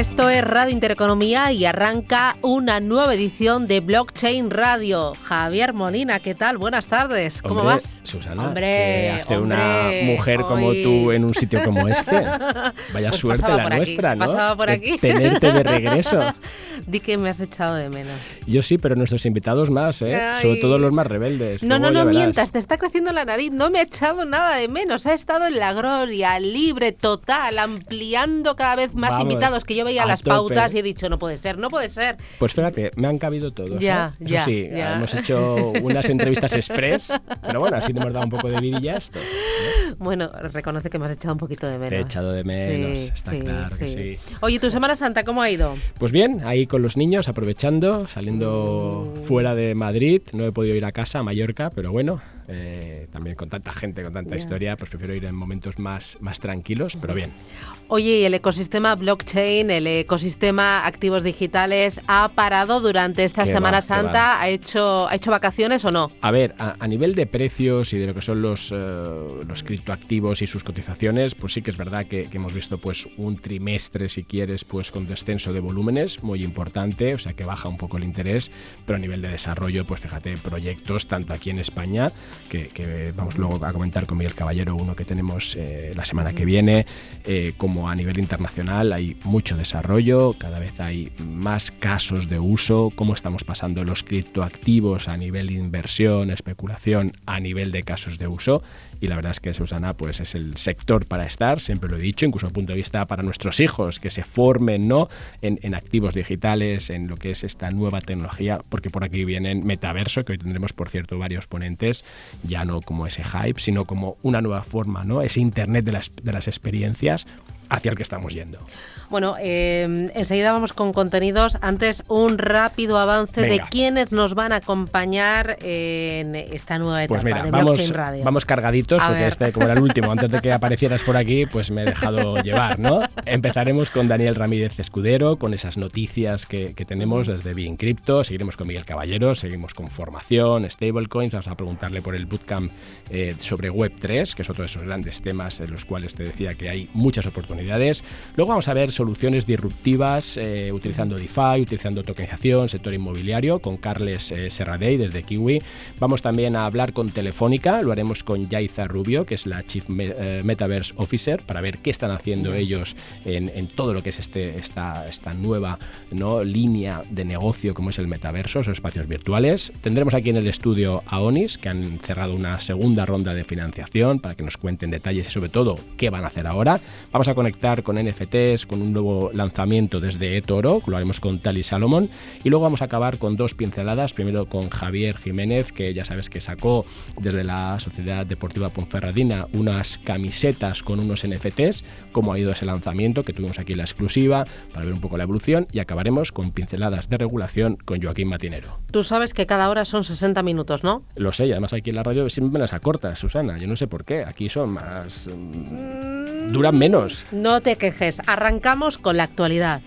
Esto es Radio Intereconomía y arranca una nueva edición de Blockchain Radio. Javier Molina, ¿qué tal? Buenas tardes. ¿Cómo Hombre, vas? Susana, Hombre, ¿qué hace una mujer como tú en un sitio como este? Vaya Pues suerte la aquí, nuestra, ¿no? pasaba por De aquí. Tenerte de regreso. Di que me has echado de menos. Yo sí, pero nuestros invitados más, ¿eh? Ay. Sobre todo los más rebeldes. No, no, no mientas, te está creciendo la nariz. No me ha echado nada de menos. Ha estado en la gloria, libre, total, ampliando cada vez más Vamos, invitados que yo veía a las tope. pautas y he dicho, no puede ser, no puede ser. Pues fíjate, me han cabido todos. Ya, ¿eh? Eso ya, sí, ya. hemos hecho unas entrevistas express, pero bueno, así te hemos dado un poco de vidilla esto. ¿eh? Bueno, reconoce que me has echado un poquito de menos. Te he echado de menos, Sí, está claro que sí. Oye, ¿tu Semana Santa cómo ha ido? Pues bien, ahí con los niños, aprovechando, saliendo Mm. fuera de Madrid. No he podido ir a casa, a Mallorca, pero bueno, eh, también con tanta gente, con tanta Ya. historia, pues prefiero ir en momentos más, más tranquilos, pero bien. Oye, y el ecosistema blockchain, el ecosistema activos digitales, ¿ha parado durante esta Semana va, Santa? ¿Ha hecho, ¿Ha hecho vacaciones o no? A ver, a, a nivel de precios y de lo que son los, eh, los criptoactivos y sus cotizaciones, pues sí que es verdad que, que hemos visto pues un trimestre, si quieres, pues con descenso de volúmenes muy importante, o sea que baja un poco el interés, pero a nivel de desarrollo, pues fíjate, proyectos tanto aquí en España, que, vamos luego a comentar con Miguel Caballero, uno que tenemos eh, la semana que viene, eh, como a nivel internacional hay mucho desarrollo, cada vez hay más casos de uso, cómo estamos pasando los criptoactivos a nivel inversión, especulación, a nivel de casos de uso. Y la verdad es que Susana pues es el sector para estar, siempre lo he dicho, incluso desde el punto de vista para nuestros hijos, que se formen ¿no? en, en activos digitales, en lo que es esta nueva tecnología, porque por aquí vienen metaverso, que hoy tendremos, por cierto, varios ponentes, ya no como ese hype, sino como una nueva forma, ¿no? ese Internet de las, de las experiencias hacia el que estamos yendo. Bueno, eh, enseguida vamos con contenidos. Antes, un rápido avance de Venga. quiénes nos van a acompañar en esta nueva etapa Pues mira, de vamos, Radio. vamos cargaditos, A porque ver. este, como era el último, antes de que aparecieras por aquí, pues me he dejado llevar, ¿no? Empezaremos con Daniel Ramírez Escudero, con esas noticias que, que tenemos desde Bien Crypto, seguiremos con Miguel Caballero, seguimos con formación, stablecoins, vamos a preguntarle por el bootcamp eh, sobre Web3, que es otro de esos grandes temas en los cuales te decía que hay muchas oportunidades. Luego vamos a ver soluciones disruptivas eh, utilizando DeFi, utilizando tokenización, sector inmobiliario, con Carles eh, Serradei desde Kiwi. Vamos también a hablar con Telefónica, lo haremos con Yaiza Rubio, que es la Chief eh, Metaverse Officer, para ver qué están haciendo ellos en, en todo lo que es este, esta, esta nueva ¿no? línea de negocio como es el metaverso, esos espacios virtuales. Tendremos aquí en el estudio a Onis, que han cerrado una segunda ronda de financiación para que nos cuenten detalles y sobre todo qué van a hacer ahora. Vamos a conectar con NFTs, con un nuevo lanzamiento desde eToro, lo haremos con Tali Salomon, y luego vamos a acabar con dos pinceladas, primero con Javier Jiménez, que ya sabes que sacó desde la Sociedad Deportiva Ponferradina unas camisetas con unos NFTs, cómo ha ido ese lanzamiento, que tuvimos aquí la exclusiva, para ver un poco la evolución, y acabaremos con pinceladas de regulación con Joaquín Matinero. Tú sabes que cada hora son 60 minutos, ¿no? Lo sé, y además aquí en la radio siempre me las acortas, Susana, yo no sé por qué, aquí son más... mm, duran menos. No te quejes. Arrancamos con la actualidad.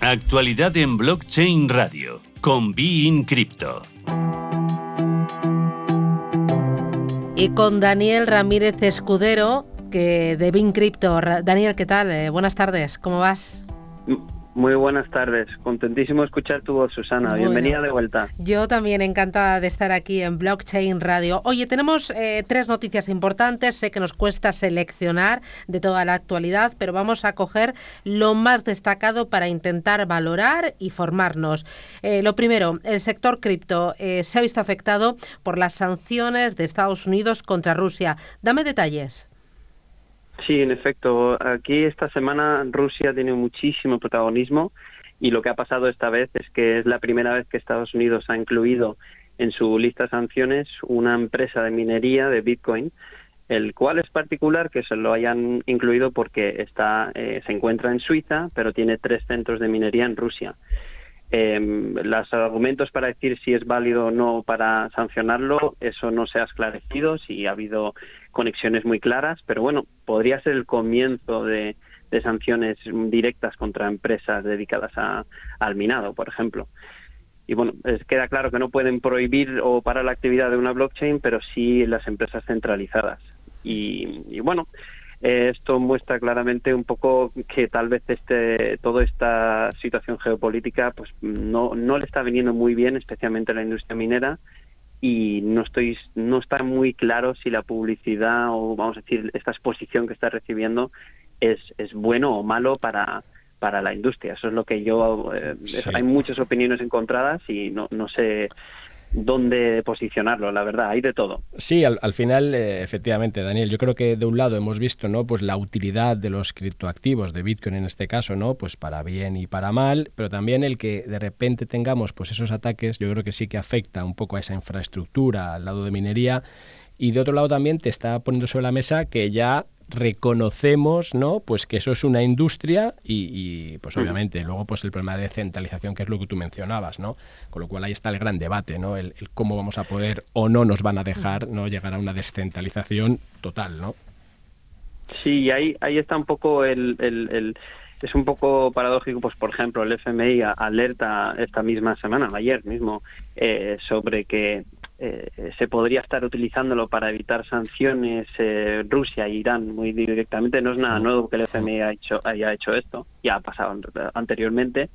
Actualidad en Blockchain Radio. Con Bein Crypto. Y con Daniel Ramírez Escudero, que de Bin Crypto. Daniel, ¿qué tal? Eh, buenas tardes, ¿cómo vas? Muy buenas tardes. Contentísimo escuchar tu voz, Susana. Bueno. Bienvenida de vuelta. Yo también encantada de estar aquí en Blockchain Radio. Oye, tenemos eh, tres noticias importantes. Sé que nos cuesta seleccionar de toda la actualidad, pero vamos a coger lo más destacado para intentar valorar y formarnos. Eh, lo primero, el sector cripto eh, se ha visto afectado por las sanciones de Estados Unidos contra Rusia. Dame detalles. Sí, en efecto. Aquí esta semana Rusia tiene muchísimo protagonismo y lo que ha pasado esta vez es que es la primera vez que Estados Unidos ha incluido en su lista de sanciones una empresa de minería de Bitcoin, el cual es particular que se lo hayan incluido porque está eh, se encuentra en Suiza, pero tiene tres centros de minería en Rusia. Eh, los argumentos para decir si es válido o no para sancionarlo, eso no se ha esclarecido, si ha habido conexiones muy claras, pero bueno, podría ser el comienzo de, sanciones directas contra empresas dedicadas al minado, por ejemplo. Y bueno, queda claro que no pueden prohibir o parar la actividad de una blockchain, pero sí las empresas centralizadas. y bueno, esto muestra claramente un poco que tal vez este toda esta situación geopolítica pues no, no le está viniendo muy bien, especialmente a la industria minera y no estoy no está muy claro si la publicidad o vamos a decir esta exposición que está recibiendo es, es bueno o malo para para la industria. Eso es lo que yo... Eh, hay muchas opiniones encontradas y no, no sé dónde posicionarlo, la verdad, hay de todo. Sí, al, final, eh, efectivamente, Daniel, yo creo que de un lado hemos visto, ¿no? Pues la utilidad de los criptoactivos, de Bitcoin en este caso, ¿no? Pues para bien y para mal, pero también el que de repente tengamos pues esos ataques, yo creo que sí que afecta un poco a esa infraestructura, al lado de minería, y de otro lado también te está poniendo sobre la mesa que ya reconocemos ¿no? pues que eso es una industria y, pues obviamente luego pues el problema de centralización que es lo que tú mencionabas ¿no? con lo cual ahí está el gran debate ¿no? el, cómo vamos a poder o no nos van a dejar no llegar a una descentralización total ¿no? sí ahí ahí está un poco el, el, es un poco paradójico, pues por ejemplo, el FMI alerta esta misma semana, ayer mismo, eh, sobre que eh, se podría estar utilizándolo para evitar sanciones eh, Rusia e Irán muy directamente. No es nada nuevo que el FMI haya hecho, haya hecho esto, ya ha pasado anteriormente,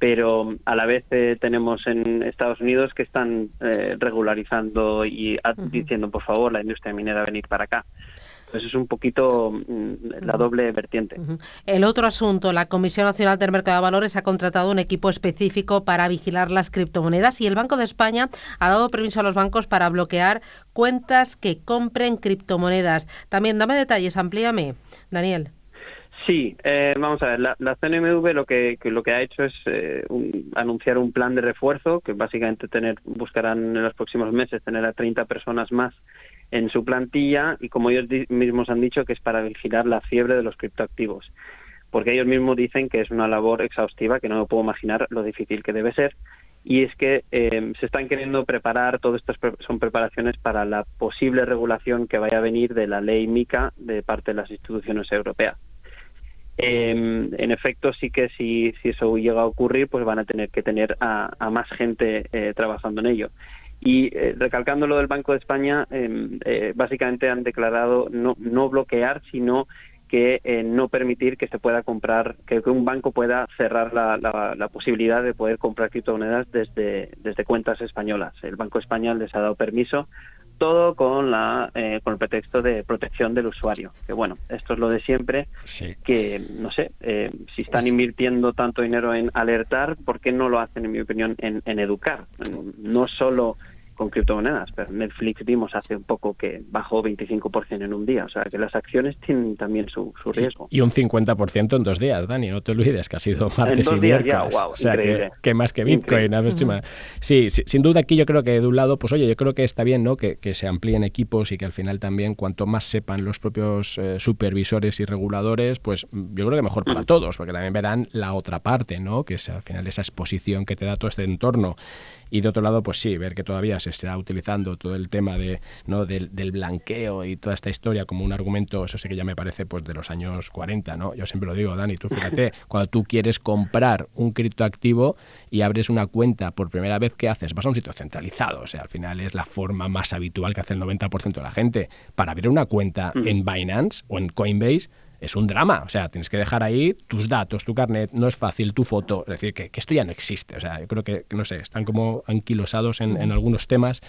pero a la vez eh, tenemos en Estados Unidos que están regularizando y diciendo, por favor, la industria minera venir para acá. Pues es un poquito mm, la doble vertiente. El otro asunto, la Comisión Nacional del Mercado de Valores ha contratado un equipo específico para vigilar las criptomonedas y el Banco de España ha dado permiso a los bancos para bloquear cuentas que compren criptomonedas. También dame detalles, amplíame, Daniel. Sí, eh, vamos a ver, la, CNMV lo que, lo que ha hecho es eh, anunciar un plan de refuerzo que básicamente tener buscarán en los próximos meses tener a 30 personas más en su plantilla y como ellos mismos han dicho que es para vigilar la fiebre de los criptoactivos porque ellos mismos dicen que es una labor exhaustiva que no me puedo imaginar lo difícil que debe ser y es que eh, se están queriendo preparar, todo esto son preparaciones para la posible regulación que vaya a venir de la ley MICA de parte de las instituciones europeas. Eh, en efecto, sí que si, si eso llega a ocurrir, pues van a tener que tener a, más gente eh, trabajando en ello. Y eh, recalcando lo del Banco de España, em, eh, básicamente han declarado no, no bloquear, sino que eh, no permitir que se pueda comprar, que, un banco pueda cerrar la, la, posibilidad de poder comprar criptomonedas desde, desde cuentas españolas. El Banco Español les ha dado permiso, todo con, la, con el pretexto de protección del usuario. Que bueno, esto es lo de siempre, que no sé, si están invirtiendo tanto dinero en alertar, ¿por qué no lo hacen, en mi opinión, en, en educar? No solo con criptomonedas, pero Netflix vimos hace un poco que bajó 25% en un día, o sea que las acciones tienen también su, riesgo. Y un 50% en dos días, Dani, no te olvides que ha sido martes y miércoles. o sea que, más que Bitcoin. sí, sin duda aquí yo creo que de un lado, pues oye, yo creo que está bien ¿no? que, se amplíen equipos y que al final también cuanto más sepan los propios eh, supervisores y reguladores, pues yo creo que mejor para todos, porque también verán la otra parte, ¿no? que es al final esa exposición que te da todo este entorno y de otro lado, pues sí, ver que todavía se está utilizando todo el tema de, ¿no? del, blanqueo y toda esta historia como un argumento, eso sí que ya me parece pues de los años 40, ¿no? Yo siempre lo digo, Dani, tú fíjate, cuando tú quieres comprar un criptoactivo y abres una cuenta por primera vez, ¿qué haces? Vas a un sitio centralizado, o sea, al final es la forma más habitual que hace el 90% de la gente. Para abrir una cuenta mm. en Binance o en Coinbase, es un drama. O sea, tienes que dejar ahí tus datos, tu carnet, no es fácil, tu foto. Es decir, que, esto ya no existe. O sea, yo creo que, no sé, están como anquilosados en, en algunos temas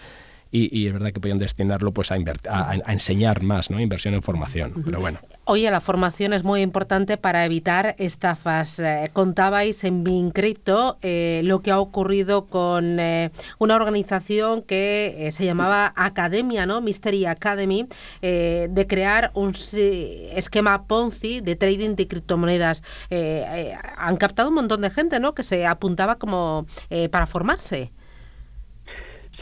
y, es verdad que podían destinarlo pues a, a, enseñar más, ¿no? Inversión en formación. Pero bueno. Oye, la formación es muy importante para evitar estafas. Eh, contabais en BinCrypto eh, lo que ha ocurrido con eh, una organización que se llamaba Academia, ¿no? Mystery Academy, de crear un esquema Ponzi de trading de criptomonedas. han captado un montón de gente, ¿no? Que se apuntaba como para formarse.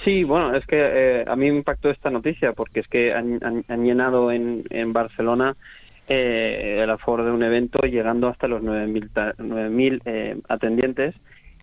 Sí, bueno, es que eh, a mí me impactó esta noticia porque es que han, llenado en, en Barcelona eh, el aforo de un evento llegando hasta los 9.000 mil eh, atendientes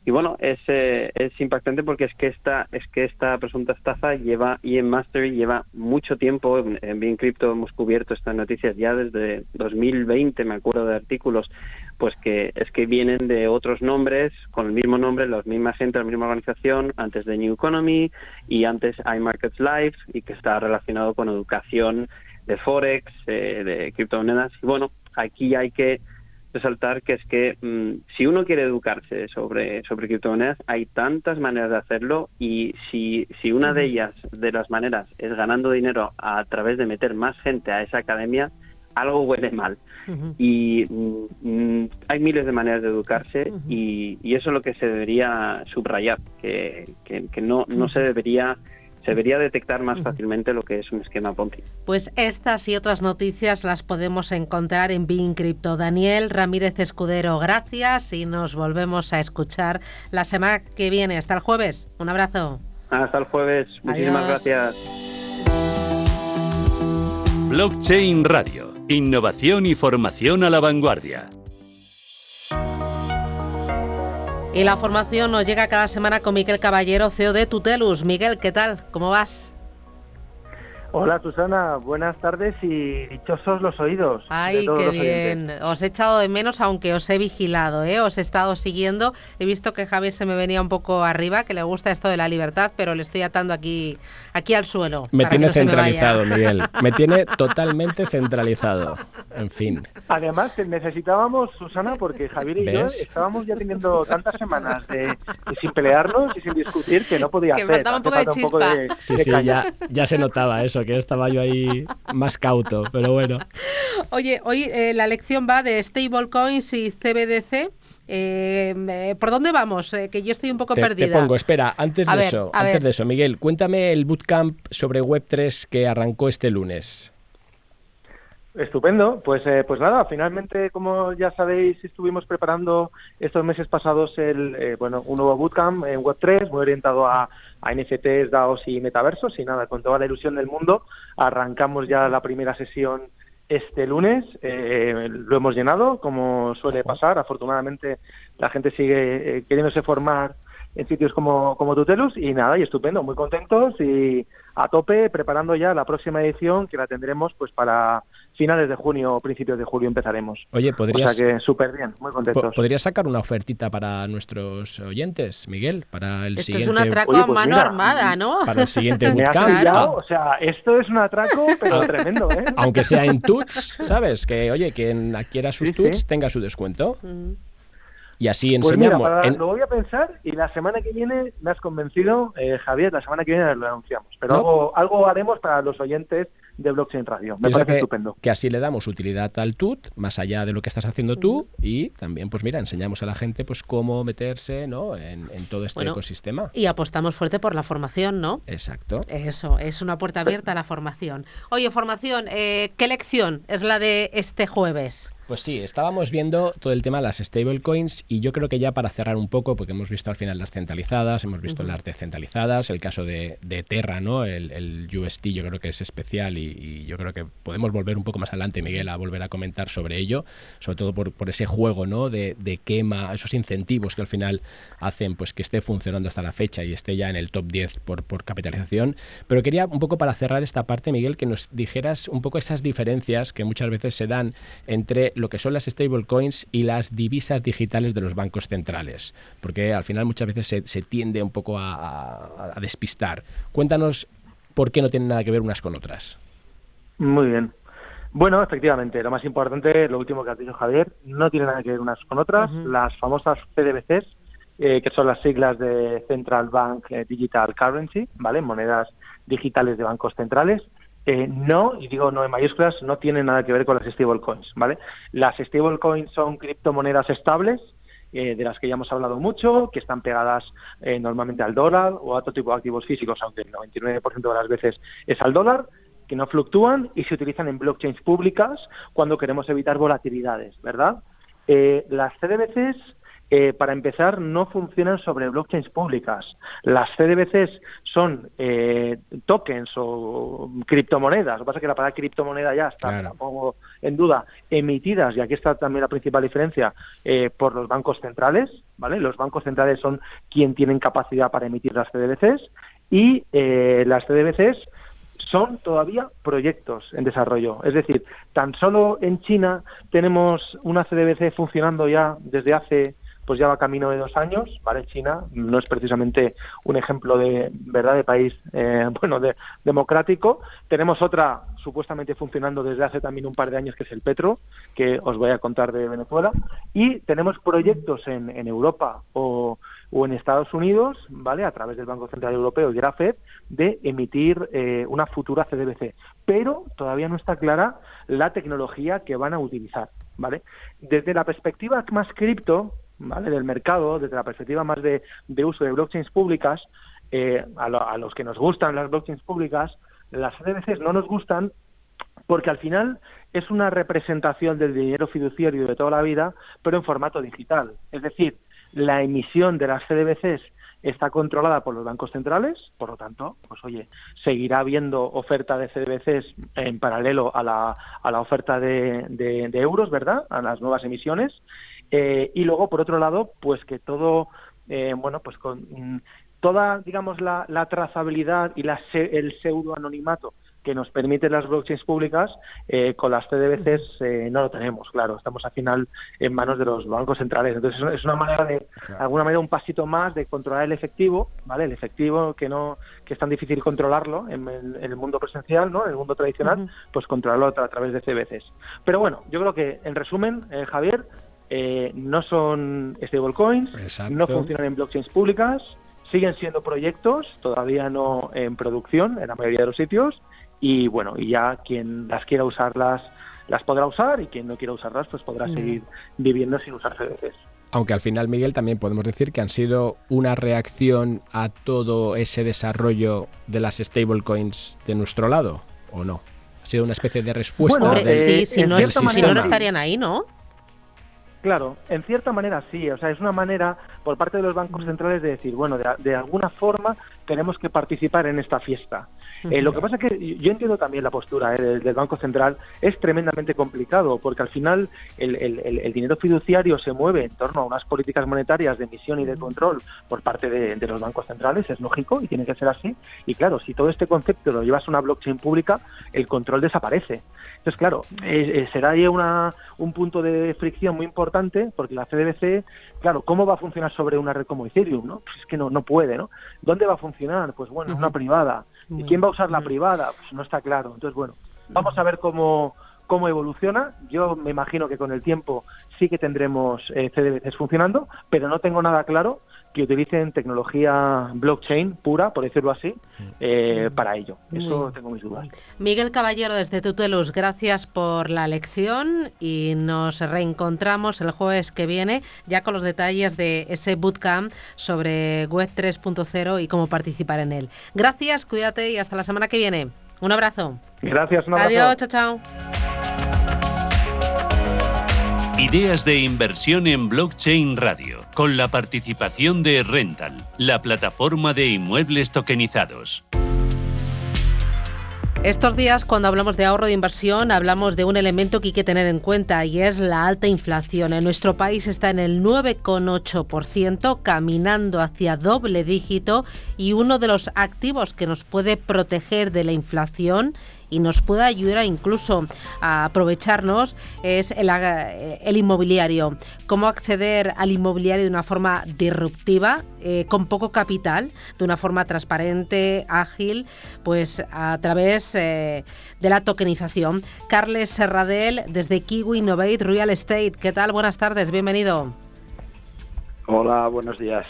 y bueno, es, eh, es impactante porque es que esta es que esta presunta estafa lleva y en Mastery lleva mucho tiempo. En, en Bien Crypto hemos cubierto estas noticias ya desde 2020, me acuerdo de artículos, pues que es que vienen de otros nombres con el mismo nombre, la misma gente, la misma organización, antes de New Economy y antes iMarkets Live y que está relacionado con educación de forex, eh, de criptomonedas. Y bueno, aquí hay que resaltar que es que mm, si uno quiere educarse sobre, sobre criptomonedas, hay tantas maneras de hacerlo y si, si una de ellas, de las maneras, es ganando dinero a través de meter más gente a esa academia, algo huele mal. Y mm, hay miles de maneras de educarse y, y, eso es lo que se debería subrayar, que, que, que no, no se debería se debería detectar más fácilmente lo que es un esquema Ponzi. Pues estas y otras noticias las podemos encontrar en Bean Crypto. Daniel Ramírez Escudero, gracias y nos volvemos a escuchar la semana que viene. Hasta el jueves. Un abrazo. Hasta el jueves. Muchísimas gracias. Blockchain Radio. Innovación y formación a la vanguardia. Y la formación nos llega cada semana con Miguel Caballero, CEO de Tutelus. Miguel, ¿qué tal? ¿Cómo vas? Hola Susana, buenas tardes y dichosos los oídos. Ay, qué bien. Os he echado de menos, aunque os he vigilado, ¿eh? os he estado siguiendo. He visto que Javier se me venía un poco arriba, que le gusta esto de la libertad, pero le estoy atando aquí, aquí al suelo. Me tiene centralizado, Miguel. Me tiene totalmente centralizado. En fin. Además, necesitábamos, Susana, porque Javier y yo estábamos ya teniendo tantas semanas de, sin pelearnos y sin discutir que no podía que hacer. Faltaba un poco de chispa. sí, sí, ya, ya se notaba eso que estaba yo ahí más cauto, pero bueno. Oye, hoy eh, la lección va de stablecoins y CBDC. Eh, ¿Por dónde vamos? Eh, que yo estoy un poco te, perdida. Te pongo, espera, antes de eso, antes de eso, Miguel, cuéntame el bootcamp sobre Web3 que arrancó este lunes. Estupendo, pues eh, pues nada, finalmente como ya sabéis estuvimos preparando estos meses pasados el eh, bueno un nuevo bootcamp en Web3 muy orientado a, a NFTs, DAOs y metaversos. Y nada con toda la ilusión del mundo arrancamos ya la primera sesión este lunes. Eh, lo hemos llenado como suele pasar. Afortunadamente la gente sigue queriéndose formar en sitios como, como Tutelus. Y nada, y estupendo, muy contentos y a tope preparando ya la próxima edición que la tendremos pues para finales de junio o principios de julio empezaremos. Oye, podrías... O sea que súper bien, muy contentos. ¿Podrías sacar una ofertita para nuestros oyentes, Miguel? Para el esto siguiente... es un atraco Oye, a pues mano mira, armada, ¿no? Para el siguiente Me bootcamp. pillado, Ah, o sea, esto es un atraco, pero tremendo, ¿eh? Aunque sea en Tuts, ¿sabes? Que, oye, quien adquiera sus Sí, Tuts sí. tenga su descuento. Mm. Y así Pues mira, enseñamos. para- en- lo voy a pensar y la semana que viene me has convencido, eh, Javier, la semana que viene lo anunciamos. Pero ¿No? algo, algo haremos para los oyentes de Blockchain Radio. Me parece que, estupendo. que así le damos utilidad al TUT, más allá de lo que estás haciendo tú, y también, pues mira, enseñamos a la gente pues cómo meterse ¿no? en, en todo este Bueno, ecosistema. Y apostamos fuerte por la formación, ¿no? Exacto. Eso, es una puerta abierta a la formación. Oye, formación, eh, ¿qué lección es la de este jueves? Pues sí, estábamos viendo todo el tema de las stablecoins y yo creo que ya para cerrar un poco, porque hemos visto al final las centralizadas, hemos visto las descentralizadas, el caso de, de Terra, ¿no? El, el UST yo creo que es especial y, y yo creo que podemos volver un poco más adelante, Miguel, a volver a comentar sobre ello, sobre todo por, por ese juego, ¿no? De, de quema, esos incentivos que al final hacen pues que esté funcionando hasta la fecha y esté ya en el top 10 por, por capitalización. Pero quería un poco para cerrar esta parte, Miguel, que nos dijeras un poco esas diferencias que muchas veces se dan entre lo que son las stablecoins y las divisas digitales de los bancos centrales, porque al final muchas veces se, se tiende un poco a, a- a despistar. Cuéntanos por qué no tienen nada que ver unas con otras. Muy bien. Bueno, efectivamente, lo más importante, lo último que has dicho Javier, no tiene nada que ver unas con otras. Las famosas CDBCs, eh, que son las siglas de Central Bank eh, Digital Currency, ¿vale? Monedas digitales de bancos centrales. Eh, no, y digo no en mayúsculas, no tienen nada que ver con las stablecoins, ¿vale? Las stablecoins son criptomonedas estables, eh, de las que ya hemos hablado mucho, que están pegadas eh, normalmente al dólar o a otro tipo de activos físicos, aunque el 99% de las veces es al dólar, que no fluctúan y se utilizan en blockchains públicas cuando queremos evitar volatilidades, ¿verdad? Eh, las CDBCs eh, para empezar, no funcionan sobre blockchains públicas. Las CDBCs son eh, tokens o criptomonedas. Lo que pasa es que la palabra criptomoneda ya está, la pongo en duda, emitidas, y aquí está también la principal diferencia, eh, por los bancos centrales. ¿vale? Los bancos centrales son quien tienen capacidad para emitir las CDBCs y las CDBCs son todavía proyectos en desarrollo. Es decir, tan solo en China tenemos una CDBC funcionando ya desde hace pues ya va camino de dos años, ¿vale? China no es precisamente un ejemplo de verdad de país, eh, bueno, de, democrático. Tenemos otra supuestamente funcionando desde hace también un par de años, que es el Petro, que os voy a contar de Venezuela. Y tenemos proyectos en, en Europa o, o, en Estados Unidos, ¿vale? A través del Banco Central Europeo y de la FED, de emitir eh, una futura CDBC. Pero todavía no está clara la tecnología que van a utilizar, ¿vale? Desde la perspectiva más cripto, ¿vale? del mercado, desde la perspectiva más de, uso de blockchains públicas, eh, a, los que nos gustan las blockchains públicas, las CDBCs no nos gustan porque al final es una representación del dinero fiduciario de toda la vida, pero en formato digital. Es decir, la emisión de las CDBCs está controlada por los bancos centrales, por lo tanto, pues oye, seguirá habiendo oferta de CDBCs en paralelo a la, a la oferta de, de euros, ¿verdad? A las nuevas emisiones. Eh, y luego, por otro lado, pues que todo, eh, bueno, pues con mm, toda, digamos, la, trazabilidad y la, el pseudo-anonimato que nos permiten las blockchains públicas, eh, con las CDBCs no lo tenemos, claro, estamos al final en manos de los bancos centrales. Entonces es una manera de, de alguna manera, un pasito más de controlar el efectivo, ¿vale? El efectivo que no que es tan difícil controlarlo en el, mundo presencial, ¿no? En el mundo tradicional, pues controlarlo a, través de CDBCs. Pero bueno, yo creo que, en resumen, Javier, eh, no son stablecoins, no funcionan en blockchains públicas, siguen siendo proyectos, todavía no en producción en la mayoría de los sitios, y bueno, y ya quien las quiera usarlas las podrá usar y quien no quiera usarlas pues podrá seguir viviendo sin usar CDCs. Aunque al final, Miguel, también podemos decir que han sido una reacción a todo ese desarrollo de las stablecoins de nuestro lado, ¿o no? Ha sido una especie de respuesta. sí, si no, si no, no estarían ahí, ¿no? Claro, en cierta manera sí, o sea, es una manera por parte de los bancos centrales de decir, bueno, de, alguna forma tenemos que participar en esta fiesta. Eh, lo que pasa es que yo entiendo también la postura eh, del, Banco Central, es tremendamente complicado, porque al final el, dinero fiduciario se mueve en torno a unas políticas monetarias de emisión y de control por parte de, los bancos centrales, es lógico y tiene que ser así. Y claro, si todo este concepto lo llevas a una blockchain pública, el control desaparece. Entonces, claro, eh, será ahí una, un punto de fricción muy importante, porque la CDBC, claro, ¿cómo va a funcionar sobre una red como Ethereum? ¿no? Pues es que no, no puede, ¿no? ¿Dónde va a funcionar? Pues bueno, en una privada. ¿Y quién va a usar la privada? Pues no está claro. Entonces, bueno, vamos a ver cómo, cómo evoluciona. Yo me imagino que con el tiempo sí que tendremos eh, CDBCs funcionando, pero no tengo nada claro que utilicen tecnología blockchain pura, por decirlo así, eh, para ello. Eso tengo mis dudas. Miguel Caballero, desde Tutelus, gracias por la lección y nos reencontramos el jueves que viene ya con los detalles de ese bootcamp sobre Web 3.0 y cómo participar en él. Gracias, cuídate y hasta la semana que viene. Un abrazo. Gracias, un abrazo. Adiós, chao, chao. Ideas de inversión en blockchain radio, con la participación de Rental, la plataforma de inmuebles tokenizados. Estos días, cuando hablamos de ahorro de inversión, hablamos de un elemento que hay que tener en cuenta y es la alta inflación. En nuestro país está en el 9,8%, caminando hacia doble dígito y uno de los activos que nos puede proteger de la inflación y nos puede ayudar incluso a aprovecharnos es el, inmobiliario. Cómo acceder al inmobiliario de una forma disruptiva, eh, con poco capital, de una forma transparente, ágil, pues a través eh, de la tokenización. Carles Serradel, desde Kiwi Innovate Real Estate. ¿Qué tal? Buenas tardes, bienvenido. Hola, buenos días.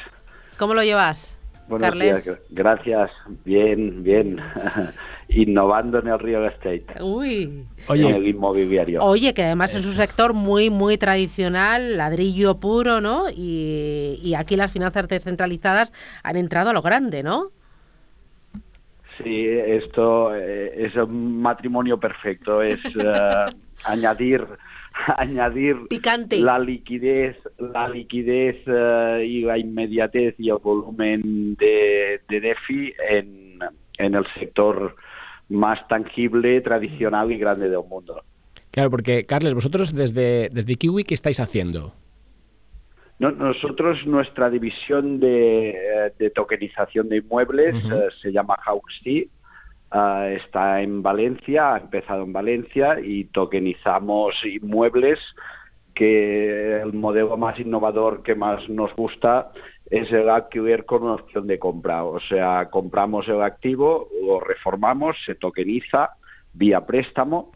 ¿Cómo lo llevas? Buenos Días. Gracias, bien, bien. innovando en el real estate. Uy. Oye, en el inmobiliario. Oye, que además es un sector muy, muy tradicional, ladrillo puro, ¿no? Y, aquí las finanzas descentralizadas han entrado a lo grande, ¿no? Sí, esto eh, es un matrimonio perfecto, es eh, añadir añadir Picante. la liquidez, la liquidez eh, y la inmediatez y el volumen de, de DeFi en, en el sector más tangible, tradicional y grande del mundo. Claro, porque, Carles, vosotros desde, desde Kiwi, ¿qué estáis haciendo? No, nosotros, nuestra división de, eh, de tokenización de inmuebles eh, se llama Hauxti. eh, está en Valencia, ha empezado en Valencia y tokenizamos inmuebles que el modelo más innovador que más nos gusta es el alquiler con una opción de compra. O sea, compramos el activo, lo reformamos, se tokeniza vía préstamo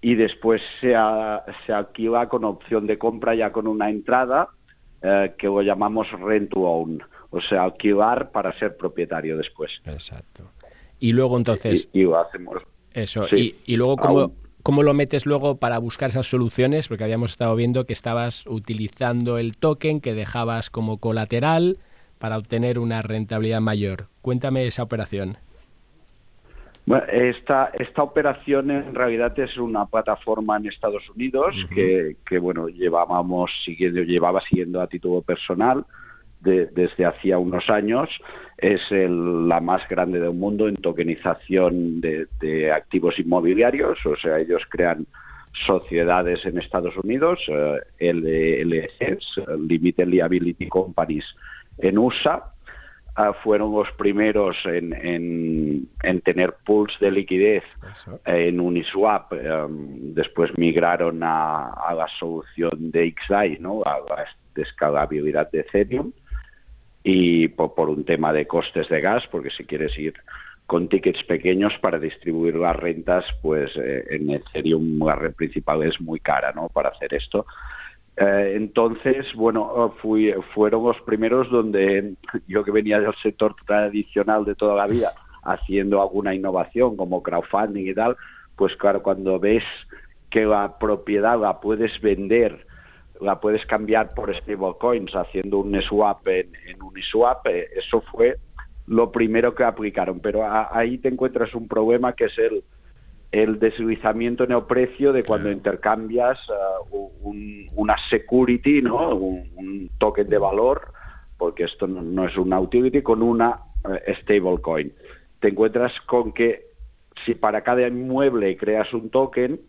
y después se, a- se alquila con opción de compra ya con una entrada eh, que lo llamamos rent to own, o sea, alquilar para ser propietario después. Exacto. Y luego entonces, y, y lo hacemos. eso, sí, y, y luego cómo, aún. Cómo lo metes luego para buscar esas soluciones, porque habíamos estado viendo que estabas utilizando el token que dejabas como colateral para obtener una rentabilidad mayor. Cuéntame esa operación. Bueno, esta, esta operación en realidad es una plataforma en Estados Unidos que, que, bueno, llevábamos siguiendo, llevaba siguiendo a título personal de- desde hacía unos años. Es el- la más grande del mundo en tokenización de, de activos inmobiliarios, o sea, ellos crean sociedades en Estados Unidos, eh, LLCs, Limited Liability Companies, en USA, ah, fueron los primeros en, en- en tener pools de liquidez en Uniswap. em, después migraron a, a la solución de XDAI, ¿no? a la es- escalabilidad de Ethereum. Y por, un tema de costes de gas, porque si quieres ir con tickets pequeños para distribuir las rentas, pues eh, en Ethereum la red principal es muy cara ¿no? para hacer esto. Eh, entonces, bueno, fui, fueron los primeros donde yo que venía del sector tradicional de toda la vida, haciendo alguna innovación como crowdfunding y tal, pues claro, cuando ves que la propiedad la puedes vender, la puedes cambiar por stablecoins haciendo un swap en, en Uniswap, eh, eso fue lo primero que aplicaron. Pero a- ahí te encuentras un problema que es el, el deslizamiento en el precio de cuando intercambias uh, un- una security, ¿no? Un, un token de valor, porque esto no, no es una utility, con una eh, stablecoin. Te encuentras con que si para cada inmueble creas un token,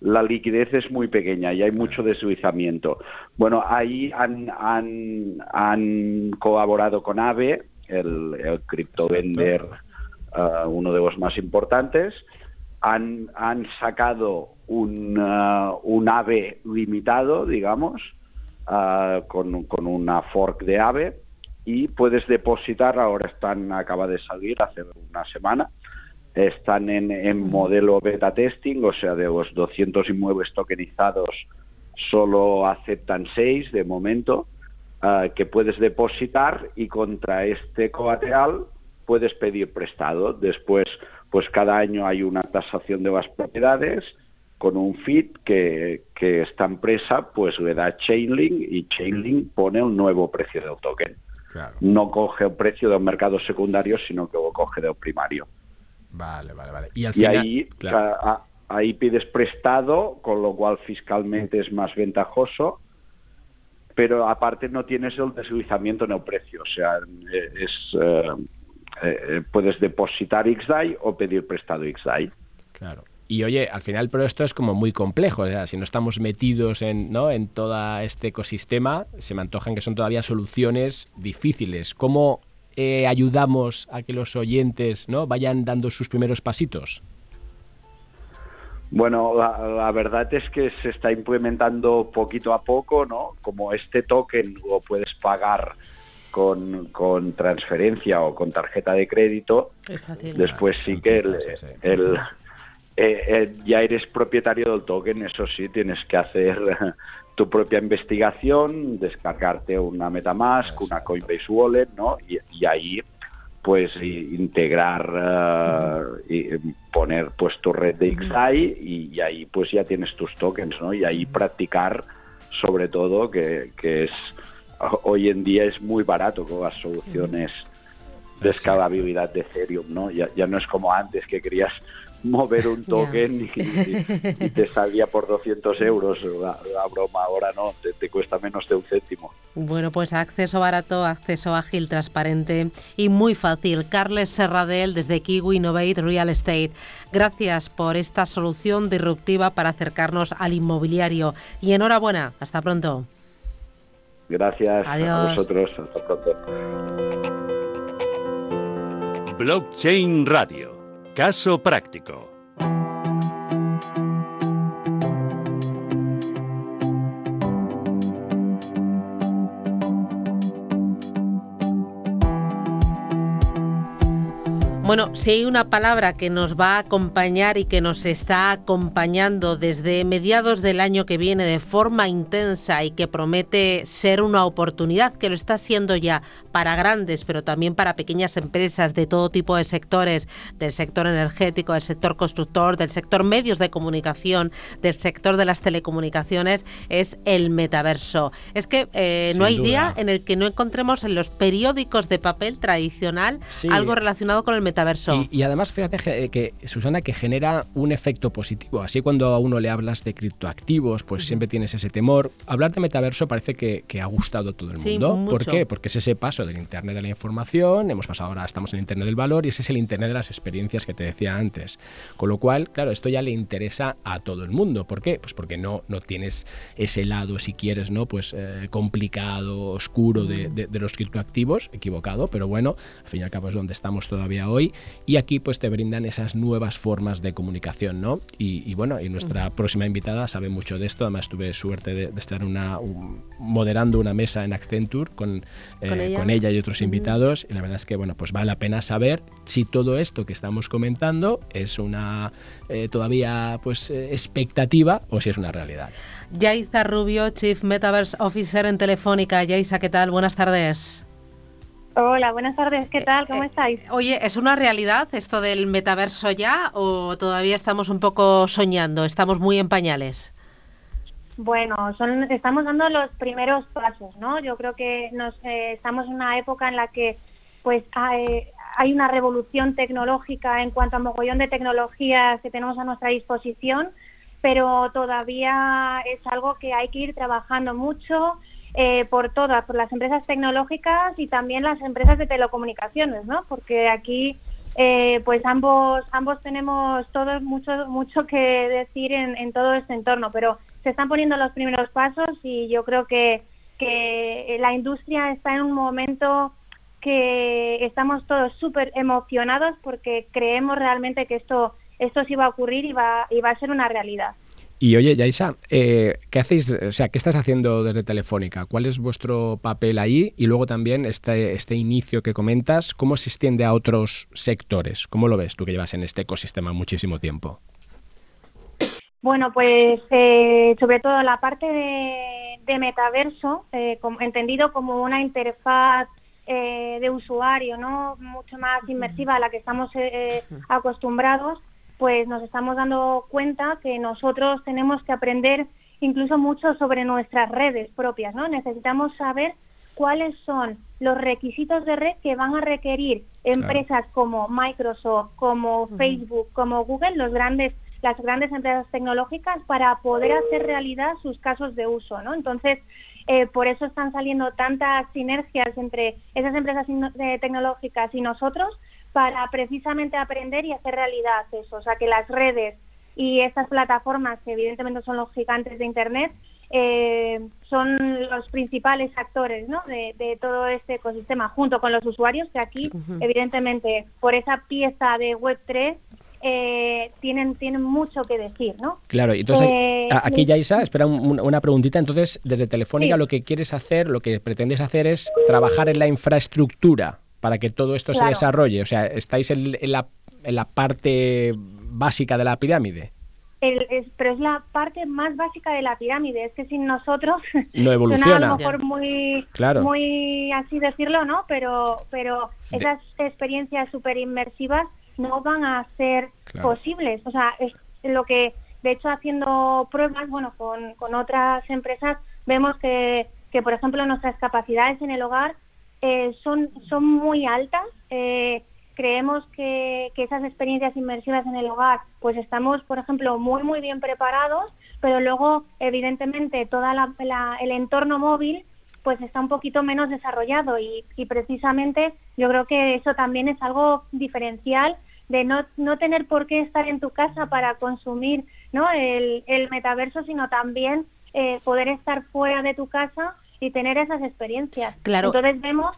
la liquidez es muy pequeña y hay mucho deslizamiento. Bueno, ahí han, han, han colaborado con AVE, el, el criptovender, uh, uno de los más importantes, han, han sacado un, uh, un AVE limitado, digamos, uh, con, con una fork de AVE y puedes depositar, ahora están, acaba de salir hace una semana, están en, en modelo beta testing, o sea, de los 200 inmuebles tokenizados solo aceptan 6 de momento, ah, que puedes depositar y contra este colateral puedes pedir prestado. Después, pues cada año hay una tasación de las propiedades con un feed que, que esta empresa pues le da Chainlink y Chainlink pone un nuevo precio del token. Claro. No coge el precio del mercado secundario, sino que lo coge del primario. Vale, vale, vale. Y al Y final, ahí, claro. a- a- ahí pides prestado, con lo cual fiscalmente es más ventajoso, pero aparte no tienes el deslizamiento en el precio. O sea, eh, es, eh, eh, puedes depositar XDAI o pedir prestado XDAI. Claro. Y oye, al final, pero esto es como muy complejo. O sea, si no estamos metidos en, ¿no? en todo este ecosistema, se me antojan que son todavía soluciones difíciles. ¿Cómo eh, ayudamos a que los oyentes ¿no? vayan dando sus primeros pasitos? Bueno, la, la verdad es que se está implementando poquito a poco, ¿no? Como este token lo puedes pagar con, con transferencia o con tarjeta de crédito, Es fácil. después sí que el, el- eh, eh, ya eres propietario del token, eso sí, tienes que hacer tu propia investigación, descargarte una MetaMask, una Coinbase Wallet, ¿no? Y, y ahí pues integrar eh, y poner pues tu red de XDAI y, y ahí pues ya tienes tus tokens, ¿no? Y ahí practicar sobre todo que, que es hoy en día es muy barato con las soluciones de escalabilidad de Ethereum, ¿no? Ya, ya no es como antes que querías mover un token y, te salía por 200 euros. La, broma ahora no, te, cuesta menos de un céntimo. Bueno, pues acceso barato, acceso ágil, transparente y muy fácil. Carles Serradel desde Kiwi Innovate Real Estate. Gracias por esta solución disruptiva para acercarnos al inmobiliario y enhorabuena. Hasta pronto. Gracias a vosotros. Hasta pronto. Blockchain Radio. Caso práctico. Bueno, si hay una palabra que nos va a acompañar y que nos está acompañando desde mediados del año que viene de forma intensa y que promete ser una oportunidad, que lo está siendo ya para grandes, pero también para pequeñas empresas de todo tipo de sectores, del sector energético, del sector constructor, del sector medios de comunicación, del sector de las telecomunicaciones, es el metaverso. Es que eh, no hay día en el que no encontremos en los periódicos de papel tradicional algo relacionado con el metaverso y, además, fíjate que, Susana, que genera un efecto positivo. Así cuando a uno le hablas de criptoactivos, pues siempre tienes ese temor. Hablar de metaverso parece que, ha gustado a todo el mundo. ¿Por qué? Porque es ese paso del Internet de la información, hemos pasado ahora, estamos en el Internet del valor y ese es el Internet de las experiencias que te decía antes. Con lo cual, claro, esto ya le interesa a todo el mundo. ¿Por qué? Pues porque no, no tienes ese lado, si quieres, ¿no? Pues eh, complicado, oscuro de, de los criptoactivos, equivocado, pero bueno, al fin y al cabo es donde estamos todavía hoy y aquí pues te brindan esas nuevas formas de comunicación, ¿no? Y, bueno, y nuestra próxima invitada sabe mucho de esto, además tuve suerte de, estar una, moderando una mesa en Accenture con, eh, ¿Con, ella? y otros invitados y la verdad es que bueno, pues vale la pena saber si todo esto que estamos comentando es una eh, todavía pues eh, expectativa o si es una realidad. Yaiza Rubio, Chief Metaverse Officer en Telefónica. Yaiza, ¿qué tal? Buenas tardes. Hola, buenas tardes, ¿qué tal? ¿Cómo eh, estáis? Oye, ¿es una realidad esto del metaverso ya o todavía estamos un poco soñando? ¿Estamos muy en pañales? Bueno, son, estamos dando los primeros pasos, ¿no? Yo creo que nos eh, estamos en una época en la que pues hay, hay, una revolución tecnológica en cuanto a mogollón de tecnologías que tenemos a nuestra disposición, pero todavía es algo que hay que ir trabajando mucho, eh, por todas, por las empresas tecnológicas y también las empresas de telecomunicaciones, ¿no? Porque aquí, eh, pues ambos ambos tenemos todos mucho mucho que decir en, todo este entorno, pero se están poniendo los primeros pasos y yo creo que que la industria está en un momento que estamos todos súper emocionados porque creemos realmente que esto esto sí va a ocurrir y va, y va a ser una realidad. Y oye, Yaisa, eh, ¿qué hacéis? O sea, ¿qué estás haciendo desde Telefónica? ¿Cuál es vuestro papel ahí? Y luego también este, este inicio que comentas, ¿cómo se extiende a otros sectores? ¿Cómo lo ves tú que llevas en este ecosistema muchísimo tiempo? Bueno, pues eh, sobre todo la parte de, metaverso, eh, entendido como una interfaz de usuario, ¿no? Mucho más inmersiva a la que estamos acostumbrados pues nos estamos dando cuenta que nosotros tenemos que aprender incluso mucho sobre nuestras redes propias, ¿no? Necesitamos saber cuáles son los requisitos de red que van a requerir empresas como Microsoft, como Facebook, como Google, los grandes las grandes empresas tecnológicas para poder hacer realidad sus casos de uso, ¿no? Entonces, eh, por eso están saliendo tantas sinergias entre esas empresas eh, tecnológicas y nosotros para precisamente aprender y hacer realidad eso. O sea, que las redes y estas plataformas, que evidentemente son los gigantes de Internet, eh, son los principales actores ¿no? de, todo este ecosistema, junto con los usuarios, que aquí, evidentemente, por esa pieza de Web3, eh, tienen, tienen mucho que decir, ¿no? Claro, entonces eh, aquí Yaisa, espera una preguntita, entonces desde Telefónica lo que quieres hacer, lo que pretendes hacer es trabajar en la infraestructura para que todo esto se desarrolle? O sea, ¿estáis en, la, en la parte básica de la pirámide? pero es la parte más básica de la pirámide. Es que sin nosotros no evoluciona. a lo mejor muy, muy así decirlo, ¿no? Pero, pero esas experiencias súper inmersivas no van a ser posibles. O sea, es lo que, de hecho, haciendo pruebas, bueno, con, con otras empresas, vemos que, que, por ejemplo, nuestras capacidades en el hogar eh, son, son muy altas. Eh, creemos que, esas experiencias inmersivas en el hogar, pues estamos, por ejemplo, muy, muy bien preparados, pero luego, evidentemente, todo el entorno móvil pues está un poquito menos desarrollado y, precisamente yo creo que eso también es algo diferencial de no, no tener por qué estar en tu casa para consumir ¿no? el, el metaverso, sino también eh, poder estar fuera de tu casa y tener esas experiencias. Claro. Entonces vemos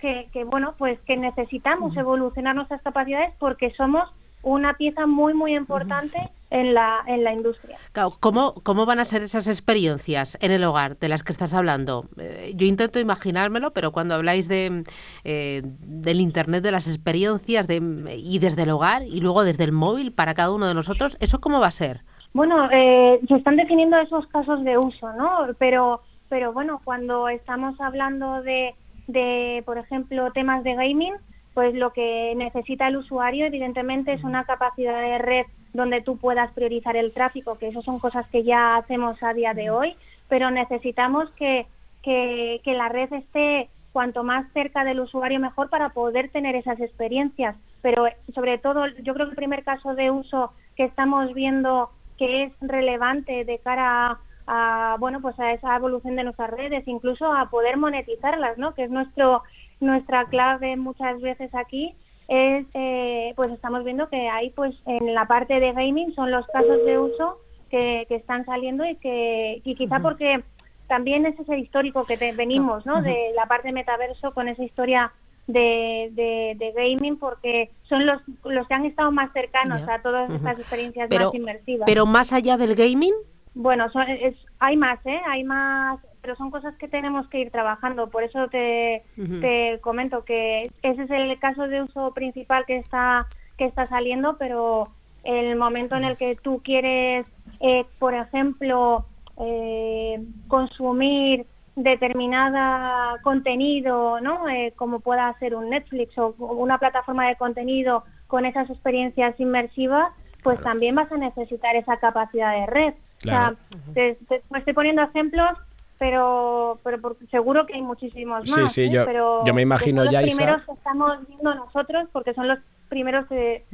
que, que, bueno, pues que necesitamos evolucionar nuestras capacidades porque somos una pieza muy, muy importante en la, en la industria. ¿Cómo, ¿Cómo van a ser esas experiencias en el hogar de las que estás hablando? Eh, yo intento imaginármelo, pero cuando habláis de, eh, del Internet, de las experiencias de, y desde el hogar y luego desde el móvil para cada uno de nosotros, ¿eso cómo va a ser? Bueno, eh, se están definiendo esos casos de uso, ¿no? Pero, pero bueno, cuando estamos hablando de de, por ejemplo, temas de gaming, pues lo que necesita el usuario evidentemente es una capacidad de red donde tú puedas priorizar el tráfico, que eso son cosas que ya hacemos a día de hoy, pero necesitamos que, que, que la red esté cuanto más cerca del usuario mejor para poder tener esas experiencias. Pero sobre todo, yo creo que el primer caso de uso que estamos viendo que es relevante de cara a bueno pues a esa evolución de nuestras redes, incluso a poder monetizarlas, ¿no? Que es nuestro nuestra clave muchas veces aquí es eh, pues estamos viendo que hay pues en la parte de gaming son los casos de uso que, que están saliendo y que y quizá porque también es ese histórico que venimos, ¿no? De la parte metaverso con esa historia de, de, gaming porque son los, los que han estado más cercanos a todas estas experiencias más inmersivas. Pero más allá del gaming, bueno, es, hay más, ¿eh? Hay más, pero son cosas que tenemos que ir trabajando. Por eso te, te comento que ese es el caso de uso principal que está que está saliendo, pero el momento en el que tú quieres, eh, por ejemplo, eh, consumir determinada contenido, ¿no? Eh, como pueda ser un Netflix o una plataforma de contenido con esas experiencias inmersivas, pues también vas a necesitar esa capacidad de red. O sea, te, me estoy poniendo ejemplos, pero, pero seguro que hay muchísimos más. Sí, sí, ¿eh? yo, pero yo me imagino ya. Los primeros que estamos viendo nosotros, porque son los primeros que,